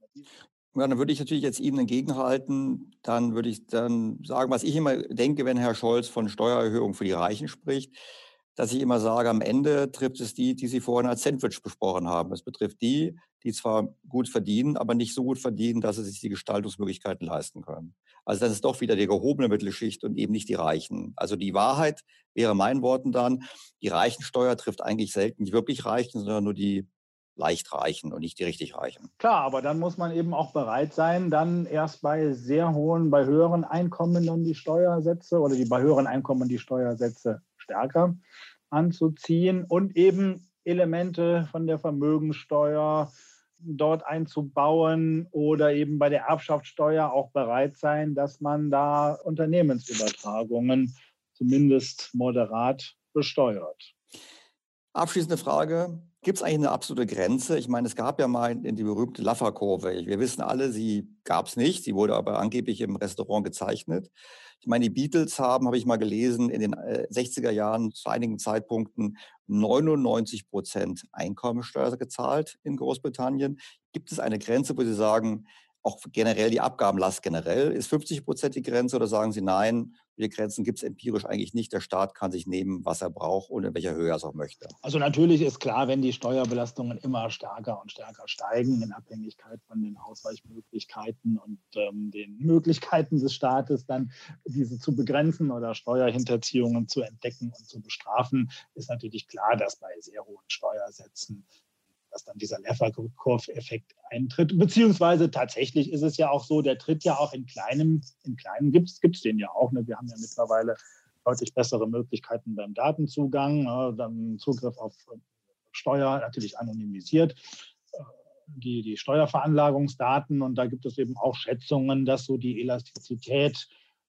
Ja, dann würde ich natürlich jetzt Ihnen entgegenhalten. Dann würde ich dann sagen, was ich immer denke, wenn Herr Scholz von Steuererhöhung für die Reichen spricht dass ich immer sage, am Ende trifft es die, die Sie vorhin als Sandwich besprochen haben. Es betrifft die, die zwar gut verdienen, aber nicht so gut verdienen, dass sie sich die Gestaltungsmöglichkeiten leisten können. Also das ist doch wieder die gehobene Mittelschicht und eben nicht die Reichen. Also die Wahrheit wäre meinen Worten dann, die Reichensteuer trifft eigentlich selten die wirklich Reichen, sondern nur die leicht Reichen und nicht die richtig Reichen. Klar, aber dann muss man eben auch bereit sein, dann erst bei sehr hohen, bei höheren Einkommen dann die Steuersätze oder die bei höheren Einkommen die Steuersätze stärker anzuziehen und eben Elemente von der Vermögensteuer dort einzubauen oder eben bei der Erbschaftssteuer auch bereit sein, dass man da Unternehmensübertragungen zumindest moderat besteuert. Abschließende Frage. Gibt es eigentlich eine absolute Grenze? Ich meine, es gab ja mal die berühmte Laffer-Kurve. Wir wissen alle, sie gab es nicht. Sie wurde aber angeblich im Restaurant gezeichnet. Ich meine, die Beatles haben, habe ich mal gelesen, in den 60er äh, Jahren zu einigen Zeitpunkten 99 Prozent Einkommensteuer gezahlt in Großbritannien. Gibt es eine Grenze, wo Sie sagen, auch generell die Abgabenlast generell, ist 50 Prozent die Grenze oder sagen Sie nein, Grenzen gibt es empirisch eigentlich nicht. Der Staat kann sich nehmen, was er braucht und in welcher Höhe er es auch möchte. Also natürlich ist klar, wenn die Steuerbelastungen immer stärker und stärker steigen, in Abhängigkeit von den Ausweichmöglichkeiten und ähm, den Möglichkeiten des Staates, dann diese zu begrenzen oder Steuerhinterziehungen zu entdecken und zu bestrafen, ist natürlich klar, dass bei sehr hohen Steuersätzen dass dann dieser Leffer-Kurve-Effekt eintritt. Beziehungsweise tatsächlich ist es ja auch so, der tritt ja auch in kleinem, in kleinem gibt es den ja auch. Ne? Wir haben ja mittlerweile deutlich bessere Möglichkeiten beim Datenzugang, äh, dann Zugriff auf Steuer, natürlich anonymisiert, äh, die, die Steuerveranlagungsdaten. Und da gibt es eben auch Schätzungen, dass so die Elastizität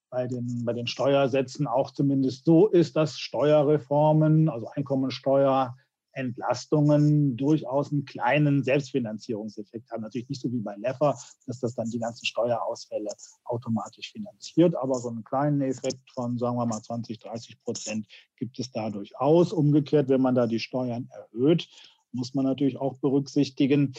bei den, bei den Steuersätzen auch zumindest so ist, dass Steuerreformen, also Einkommensteuer, Entlastungen durchaus einen kleinen Selbstfinanzierungseffekt haben. Natürlich nicht so wie bei Leffer, dass das dann die ganzen Steuerausfälle automatisch finanziert, aber so einen kleinen Effekt von, sagen wir mal, 20, 30 Prozent gibt es da durchaus. Umgekehrt, wenn man da die Steuern erhöht, muss man natürlich auch berücksichtigen,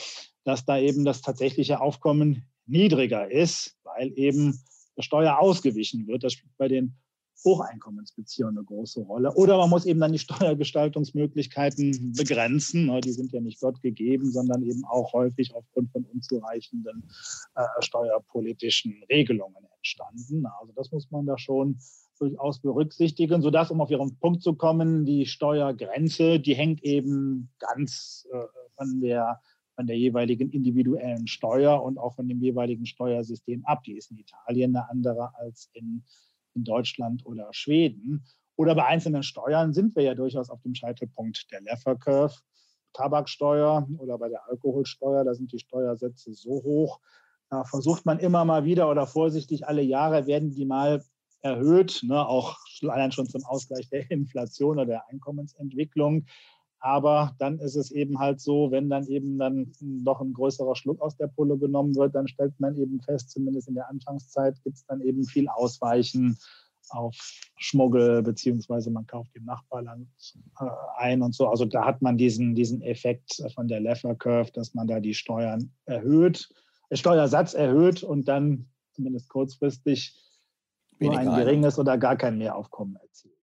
dass da eben das tatsächliche Aufkommen niedriger ist, weil eben der Steuer ausgewichen wird. Das spielt bei den Hocheinkommensbeziehungen eine große Rolle. Oder man muss eben dann die Steuergestaltungsmöglichkeiten begrenzen. Ne, die sind ja nicht Gott gegeben, sondern eben auch häufig aufgrund von unzureichenden äh, steuerpolitischen Regelungen entstanden. Also das muss man da schon durchaus berücksichtigen, sodass, um auf Ihren Punkt zu kommen, die Steuergrenze, die hängt eben ganz äh, von der von der jeweiligen individuellen Steuer und auch von dem jeweiligen Steuersystem ab. Die ist in Italien eine andere als in in Deutschland oder Schweden. Oder bei einzelnen Steuern sind wir ja durchaus auf dem Scheitelpunkt der Leffer Curve. Tabaksteuer oder bei der Alkoholsteuer, da sind die Steuersätze so hoch. Da versucht man immer mal wieder oder vorsichtig alle Jahre werden die mal erhöht, ne, auch allein schon zum Ausgleich der Inflation oder der Einkommensentwicklung. Aber dann ist es eben halt so, wenn dann eben dann doch ein größerer Schluck aus der Pulle genommen wird, dann stellt man eben fest, zumindest in der Anfangszeit gibt es dann eben viel Ausweichen auf Schmuggel, beziehungsweise man kauft im Nachbarland äh, ein und so. Also da hat man diesen, diesen Effekt von der Leffer Curve, dass man da die Steuern erhöht, der Steuersatz erhöht und dann zumindest kurzfristig nur ein geringes oder gar kein Mehraufkommen erzielt.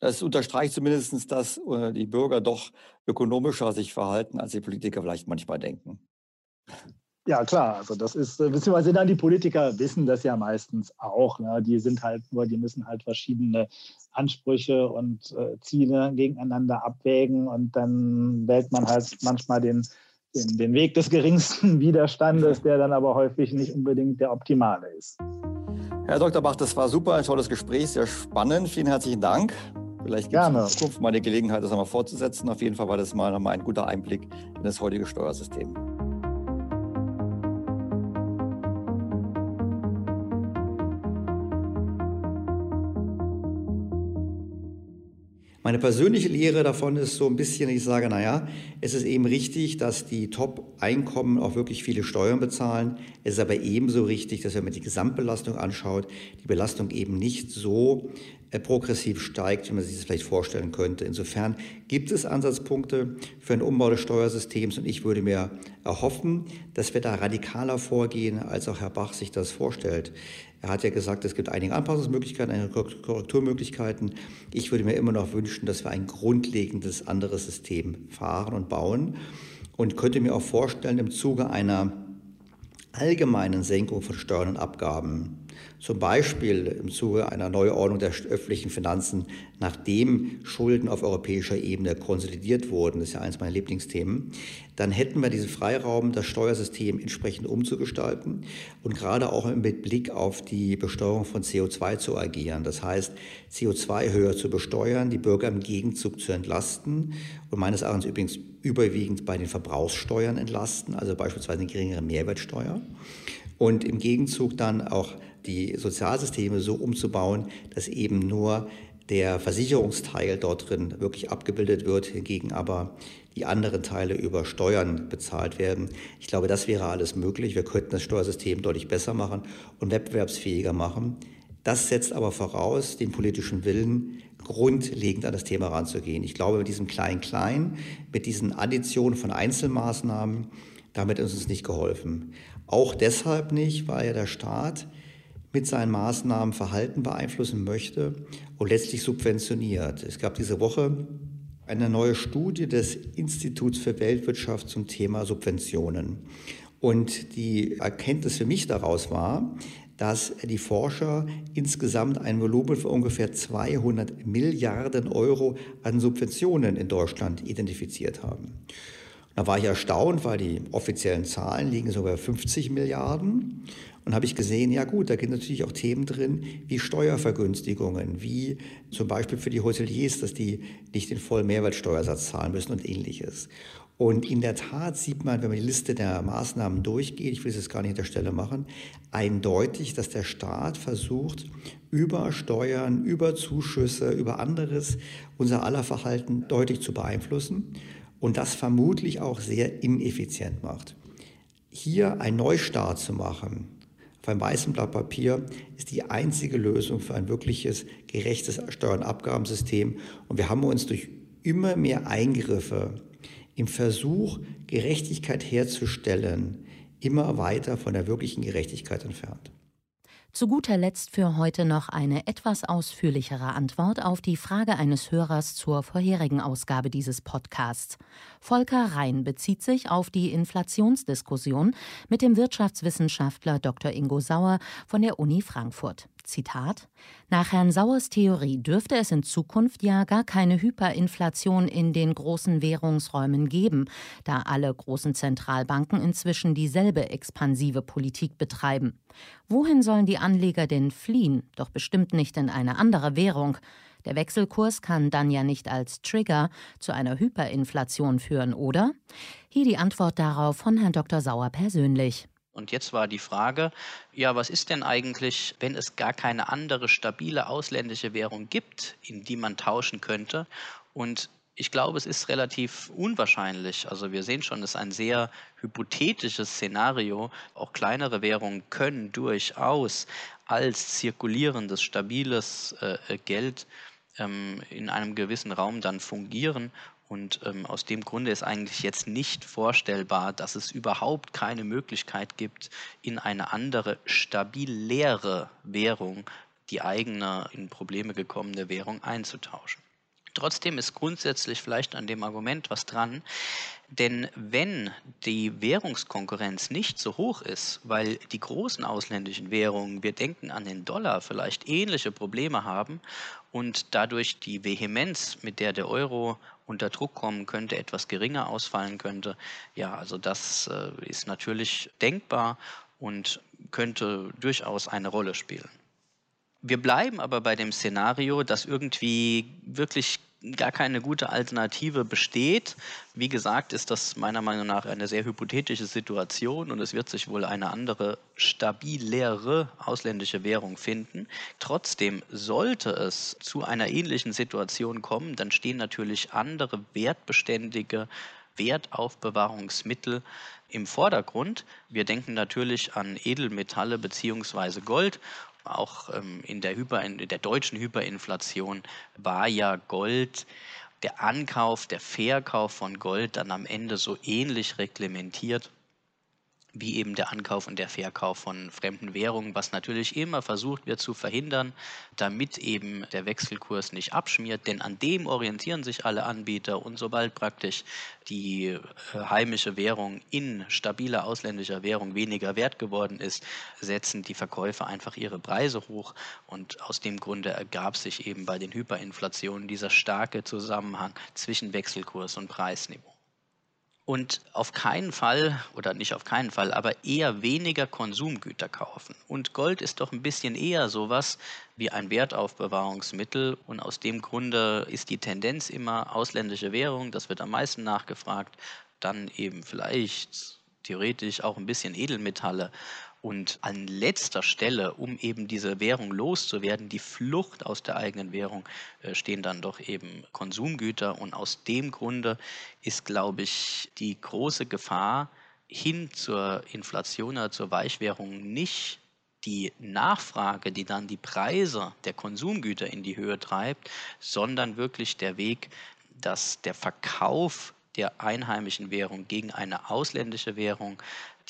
Das unterstreicht zumindest, dass äh, die Bürger doch ökonomischer sich verhalten, als die Politiker vielleicht manchmal denken. Ja, klar. Also das ist, äh, beziehungsweise dann die Politiker wissen das ja meistens auch. Ne? Die sind halt nur, die müssen halt verschiedene Ansprüche und äh, Ziele gegeneinander abwägen und dann wählt man halt manchmal den, den, den Weg des geringsten Widerstandes, der dann aber häufig nicht unbedingt der optimale ist. Herr Dr. Bach, das war super, ein tolles Gespräch, sehr spannend. Vielen herzlichen Dank. Vielleicht gibt es in Zukunft mal die Gelegenheit, das einmal fortzusetzen. Auf jeden Fall war das mal nochmal ein guter Einblick in das heutige Steuersystem. Meine persönliche Lehre davon ist so ein bisschen, ich sage, naja, es ist eben richtig, dass die Top-Einkommen auch wirklich viele Steuern bezahlen. Es ist aber ebenso richtig, dass wenn man die Gesamtbelastung anschaut, die Belastung eben nicht so äh, progressiv steigt, wie man sich das vielleicht vorstellen könnte. Insofern gibt es Ansatzpunkte für einen Umbau des Steuersystems und ich würde mir erhoffen, dass wir da radikaler vorgehen, als auch Herr Bach sich das vorstellt. Er hat ja gesagt, es gibt einige Anpassungsmöglichkeiten, einige Korrekturmöglichkeiten. Ich würde mir immer noch wünschen, dass wir ein grundlegendes anderes System fahren und bauen und könnte mir auch vorstellen, im Zuge einer allgemeinen Senkung von Steuern und Abgaben zum Beispiel im Zuge einer Neuordnung der öffentlichen Finanzen, nachdem Schulden auf europäischer Ebene konsolidiert wurden, das ist ja eines meiner Lieblingsthemen, dann hätten wir diesen Freiraum, das Steuersystem entsprechend umzugestalten und gerade auch mit Blick auf die Besteuerung von CO2 zu agieren. Das heißt, CO2 höher zu besteuern, die Bürger im Gegenzug zu entlasten und meines Erachtens übrigens überwiegend bei den Verbrauchssteuern entlasten, also beispielsweise eine geringere Mehrwertsteuer und im Gegenzug dann auch die Sozialsysteme so umzubauen, dass eben nur der Versicherungsteil dort drin wirklich abgebildet wird, hingegen aber die anderen Teile über Steuern bezahlt werden. Ich glaube, das wäre alles möglich. Wir könnten das Steuersystem deutlich besser machen und wettbewerbsfähiger machen. Das setzt aber voraus den politischen Willen, grundlegend an das Thema ranzugehen. Ich glaube, mit diesem Klein-Klein, mit diesen Additionen von Einzelmaßnahmen, damit ist uns nicht geholfen. Auch deshalb nicht, weil ja der Staat mit seinen Maßnahmen Verhalten beeinflussen möchte und letztlich subventioniert. Es gab diese Woche eine neue Studie des Instituts für Weltwirtschaft zum Thema Subventionen. Und die Erkenntnis für mich daraus war, dass die Forscher insgesamt ein Volumen von ungefähr 200 Milliarden Euro an Subventionen in Deutschland identifiziert haben. Da war ich erstaunt, weil die offiziellen Zahlen liegen sogar bei 50 Milliarden. Und habe ich gesehen, ja gut, da gibt natürlich auch Themen drin wie Steuervergünstigungen, wie zum Beispiel für die Hoteliers, dass die nicht den vollen Mehrwertsteuersatz zahlen müssen und ähnliches. Und in der Tat sieht man, wenn man die Liste der Maßnahmen durchgeht, ich will es jetzt gar nicht an der Stelle machen, eindeutig, dass der Staat versucht, über Steuern, über Zuschüsse, über anderes unser aller Verhalten deutlich zu beeinflussen und das vermutlich auch sehr ineffizient macht. Hier einen Neustart zu machen, auf einem weißen Blatt Papier, ist die einzige Lösung für ein wirkliches gerechtes Steuer- und Abgabensystem. Und wir haben uns durch immer mehr Eingriffe im Versuch, Gerechtigkeit herzustellen, immer weiter von der wirklichen Gerechtigkeit entfernt. Zu guter Letzt für heute noch eine etwas ausführlichere Antwort auf die Frage eines Hörers zur vorherigen Ausgabe dieses Podcasts. Volker Rhein bezieht sich auf die Inflationsdiskussion mit dem Wirtschaftswissenschaftler Dr. Ingo Sauer von der Uni Frankfurt. Zitat Nach Herrn Sauers Theorie dürfte es in Zukunft ja gar keine Hyperinflation in den großen Währungsräumen geben, da alle großen Zentralbanken inzwischen dieselbe expansive Politik betreiben. Wohin sollen die Anleger denn fliehen? Doch bestimmt nicht in eine andere Währung. Der Wechselkurs kann dann ja nicht als Trigger zu einer Hyperinflation führen, oder? Hier die Antwort darauf von Herrn Dr. Sauer persönlich. Und jetzt war die Frage, ja, was ist denn eigentlich, wenn es gar keine andere stabile ausländische Währung gibt, in die man tauschen könnte? Und ich glaube, es ist relativ unwahrscheinlich. Also wir sehen schon, es ist ein sehr hypothetisches Szenario. Auch kleinere Währungen können durchaus als zirkulierendes, stabiles äh, Geld ähm, in einem gewissen Raum dann fungieren. Und ähm, aus dem Grunde ist eigentlich jetzt nicht vorstellbar, dass es überhaupt keine Möglichkeit gibt, in eine andere, stabil leere Währung die eigene in Probleme gekommene Währung einzutauschen. Trotzdem ist grundsätzlich vielleicht an dem Argument was dran, denn wenn die Währungskonkurrenz nicht so hoch ist, weil die großen ausländischen Währungen, wir denken an den Dollar, vielleicht ähnliche Probleme haben und dadurch die Vehemenz, mit der der Euro unter Druck kommen könnte, etwas geringer ausfallen könnte, ja, also das äh, ist natürlich denkbar und könnte durchaus eine Rolle spielen. Wir bleiben aber bei dem Szenario, dass irgendwie wirklich gar keine gute Alternative besteht. Wie gesagt, ist das meiner Meinung nach eine sehr hypothetische Situation und es wird sich wohl eine andere, stabilere ausländische Währung finden. Trotzdem sollte es zu einer ähnlichen Situation kommen, dann stehen natürlich andere wertbeständige Wertaufbewahrungsmittel im Vordergrund. Wir denken natürlich an Edelmetalle bzw. Gold auch ähm, in, der Hyper, in der deutschen Hyperinflation war ja Gold, der Ankauf, der Verkauf von Gold dann am Ende so ähnlich reglementiert wie eben der Ankauf und der Verkauf von fremden Währungen, was natürlich immer versucht wird zu verhindern, damit eben der Wechselkurs nicht abschmiert, denn an dem orientieren sich alle Anbieter. Und sobald praktisch die äh, heimische Währung in stabiler ausländischer Währung weniger wert geworden ist, setzen die Verkäufer einfach ihre Preise hoch. Und aus dem Grunde ergab sich eben bei den Hyperinflationen dieser starke Zusammenhang zwischen Wechselkurs und Preisniveau und auf keinen Fall oder nicht auf keinen Fall, aber eher weniger Konsumgüter kaufen. Und Gold ist doch ein bisschen eher sowas wie ein Wertaufbewahrungsmittel. Und aus dem Grunde ist die Tendenz immer ausländische Währung, das wird am meisten nachgefragt, dann eben vielleicht theoretisch auch ein bisschen Edelmetalle und an letzter Stelle, um eben diese Währung loszuwerden, die Flucht aus der eigenen Währung, äh, stehen dann doch eben Konsumgüter. Und aus dem Grunde ist, glaube ich, die große Gefahr hin zur Inflation oder zur Weichwährung nicht die Nachfrage, die dann die Preise der Konsumgüter in die Höhe treibt, sondern wirklich der Weg, dass der Verkauf der einheimischen Währung gegen eine ausländische Währung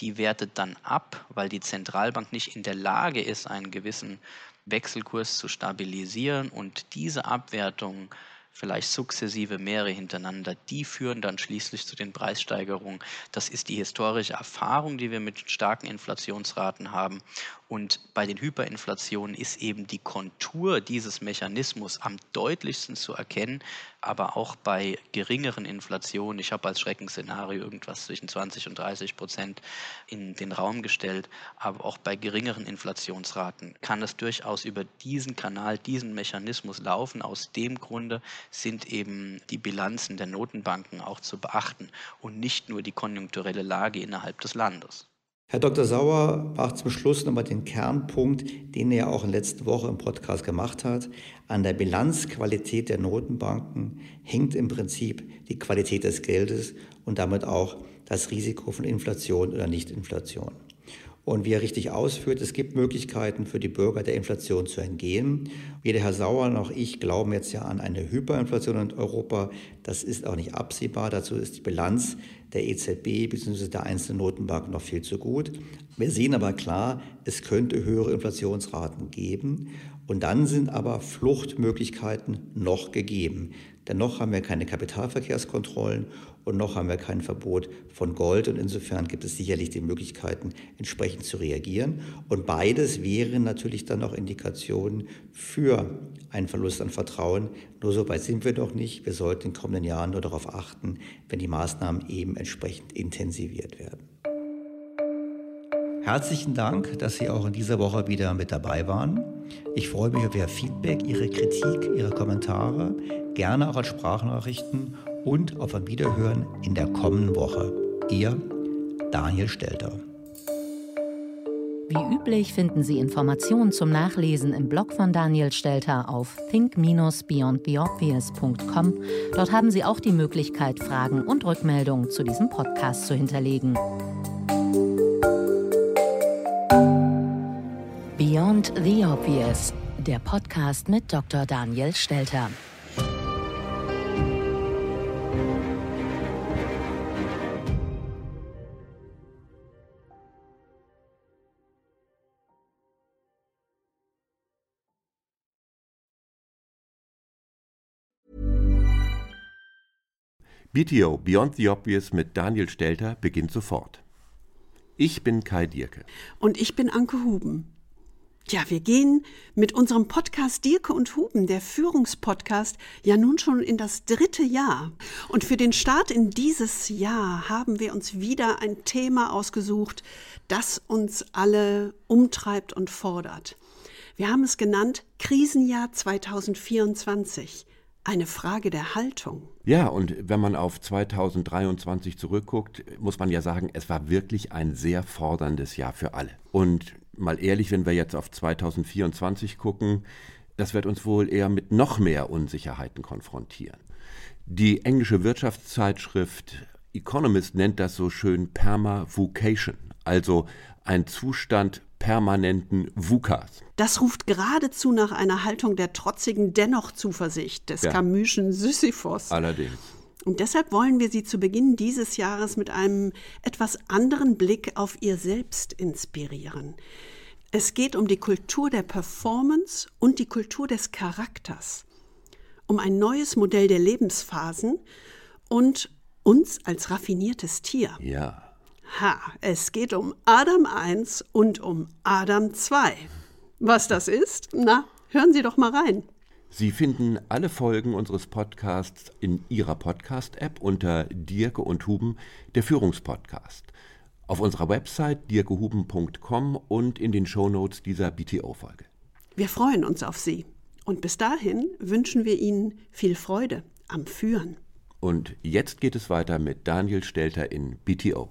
die wertet dann ab, weil die Zentralbank nicht in der Lage ist, einen gewissen Wechselkurs zu stabilisieren und diese Abwertung vielleicht sukzessive mehrere hintereinander, die führen dann schließlich zu den Preissteigerungen. Das ist die historische Erfahrung, die wir mit starken Inflationsraten haben. Und bei den Hyperinflationen ist eben die Kontur dieses Mechanismus am deutlichsten zu erkennen, aber auch bei geringeren Inflationen. Ich habe als Schreckensszenario irgendwas zwischen 20 und 30 Prozent in den Raum gestellt, aber auch bei geringeren Inflationsraten kann es durchaus über diesen Kanal, diesen Mechanismus laufen. Aus dem Grunde sind eben die Bilanzen der Notenbanken auch zu beachten und nicht nur die konjunkturelle Lage innerhalb des Landes. Herr Dr. Sauer brach zum Schluss nochmal den Kernpunkt, den er auch in letzter Woche im Podcast gemacht hat. An der Bilanzqualität der Notenbanken hängt im Prinzip die Qualität des Geldes und damit auch das Risiko von Inflation oder Nichtinflation. Und wie er richtig ausführt, es gibt Möglichkeiten für die Bürger der Inflation zu entgehen. Weder Herr Sauer noch ich glauben jetzt ja an eine Hyperinflation in Europa. Das ist auch nicht absehbar. Dazu ist die Bilanz der EZB bzw. der einzelnen Notenbanken noch viel zu gut. Wir sehen aber klar, es könnte höhere Inflationsraten geben. Und dann sind aber Fluchtmöglichkeiten noch gegeben. Denn noch haben wir keine Kapitalverkehrskontrollen und noch haben wir kein Verbot von Gold. Und insofern gibt es sicherlich die Möglichkeiten, entsprechend zu reagieren. Und beides wären natürlich dann auch Indikationen für einen Verlust an Vertrauen. Nur so weit sind wir noch nicht. Wir sollten in den kommenden Jahren nur darauf achten, wenn die Maßnahmen eben entsprechend intensiviert werden. Herzlichen Dank, dass Sie auch in dieser Woche wieder mit dabei waren. Ich freue mich über Ihr Feedback, Ihre Kritik, Ihre Kommentare, gerne auch als Sprachnachrichten und auf ein Wiederhören in der kommenden Woche. Ihr Daniel Stelter. Wie üblich finden Sie Informationen zum Nachlesen im Blog von Daniel Stelter auf think-beyondtheobvious.com. Dort haben Sie auch die Möglichkeit, Fragen und Rückmeldungen zu diesem Podcast zu hinterlegen. Beyond the Obvious, der Podcast mit Dr. Daniel Stelter. BTO Beyond the Obvious mit Daniel Stelter beginnt sofort. Ich bin Kai Dierke. Und ich bin Anke Huben. Ja, wir gehen mit unserem Podcast Dirke und Huben, der Führungspodcast, ja nun schon in das dritte Jahr. Und für den Start in dieses Jahr haben wir uns wieder ein Thema ausgesucht, das uns alle umtreibt und fordert. Wir haben es genannt Krisenjahr 2024. Eine Frage der Haltung. Ja, und wenn man auf 2023 zurückguckt, muss man ja sagen, es war wirklich ein sehr forderndes Jahr für alle. Und mal ehrlich, wenn wir jetzt auf 2024 gucken, das wird uns wohl eher mit noch mehr Unsicherheiten konfrontieren. Die englische Wirtschaftszeitschrift Economist nennt das so schön Perma-Vocation, also ein Zustand permanenten VUCAs. Das ruft geradezu nach einer Haltung der trotzigen Dennoch-Zuversicht des ja. Camuschen Sisyphos. Allerdings. Und deshalb wollen wir Sie zu Beginn dieses Jahres mit einem etwas anderen Blick auf Ihr Selbst inspirieren. Es geht um die Kultur der Performance und die Kultur des Charakters, um ein neues Modell der Lebensphasen und uns als raffiniertes Tier. Ja. Ha, es geht um Adam 1 und um Adam 2. Was das ist? Na, hören Sie doch mal rein. Sie finden alle Folgen unseres Podcasts in Ihrer Podcast-App unter Dirke und Huben, der Führungspodcast. Auf unserer Website dirkehuben.com und in den Shownotes dieser BTO-Folge. Wir freuen uns auf Sie. Und bis dahin wünschen wir Ihnen viel Freude am Führen. Und jetzt geht es weiter mit Daniel Stelter in BTO.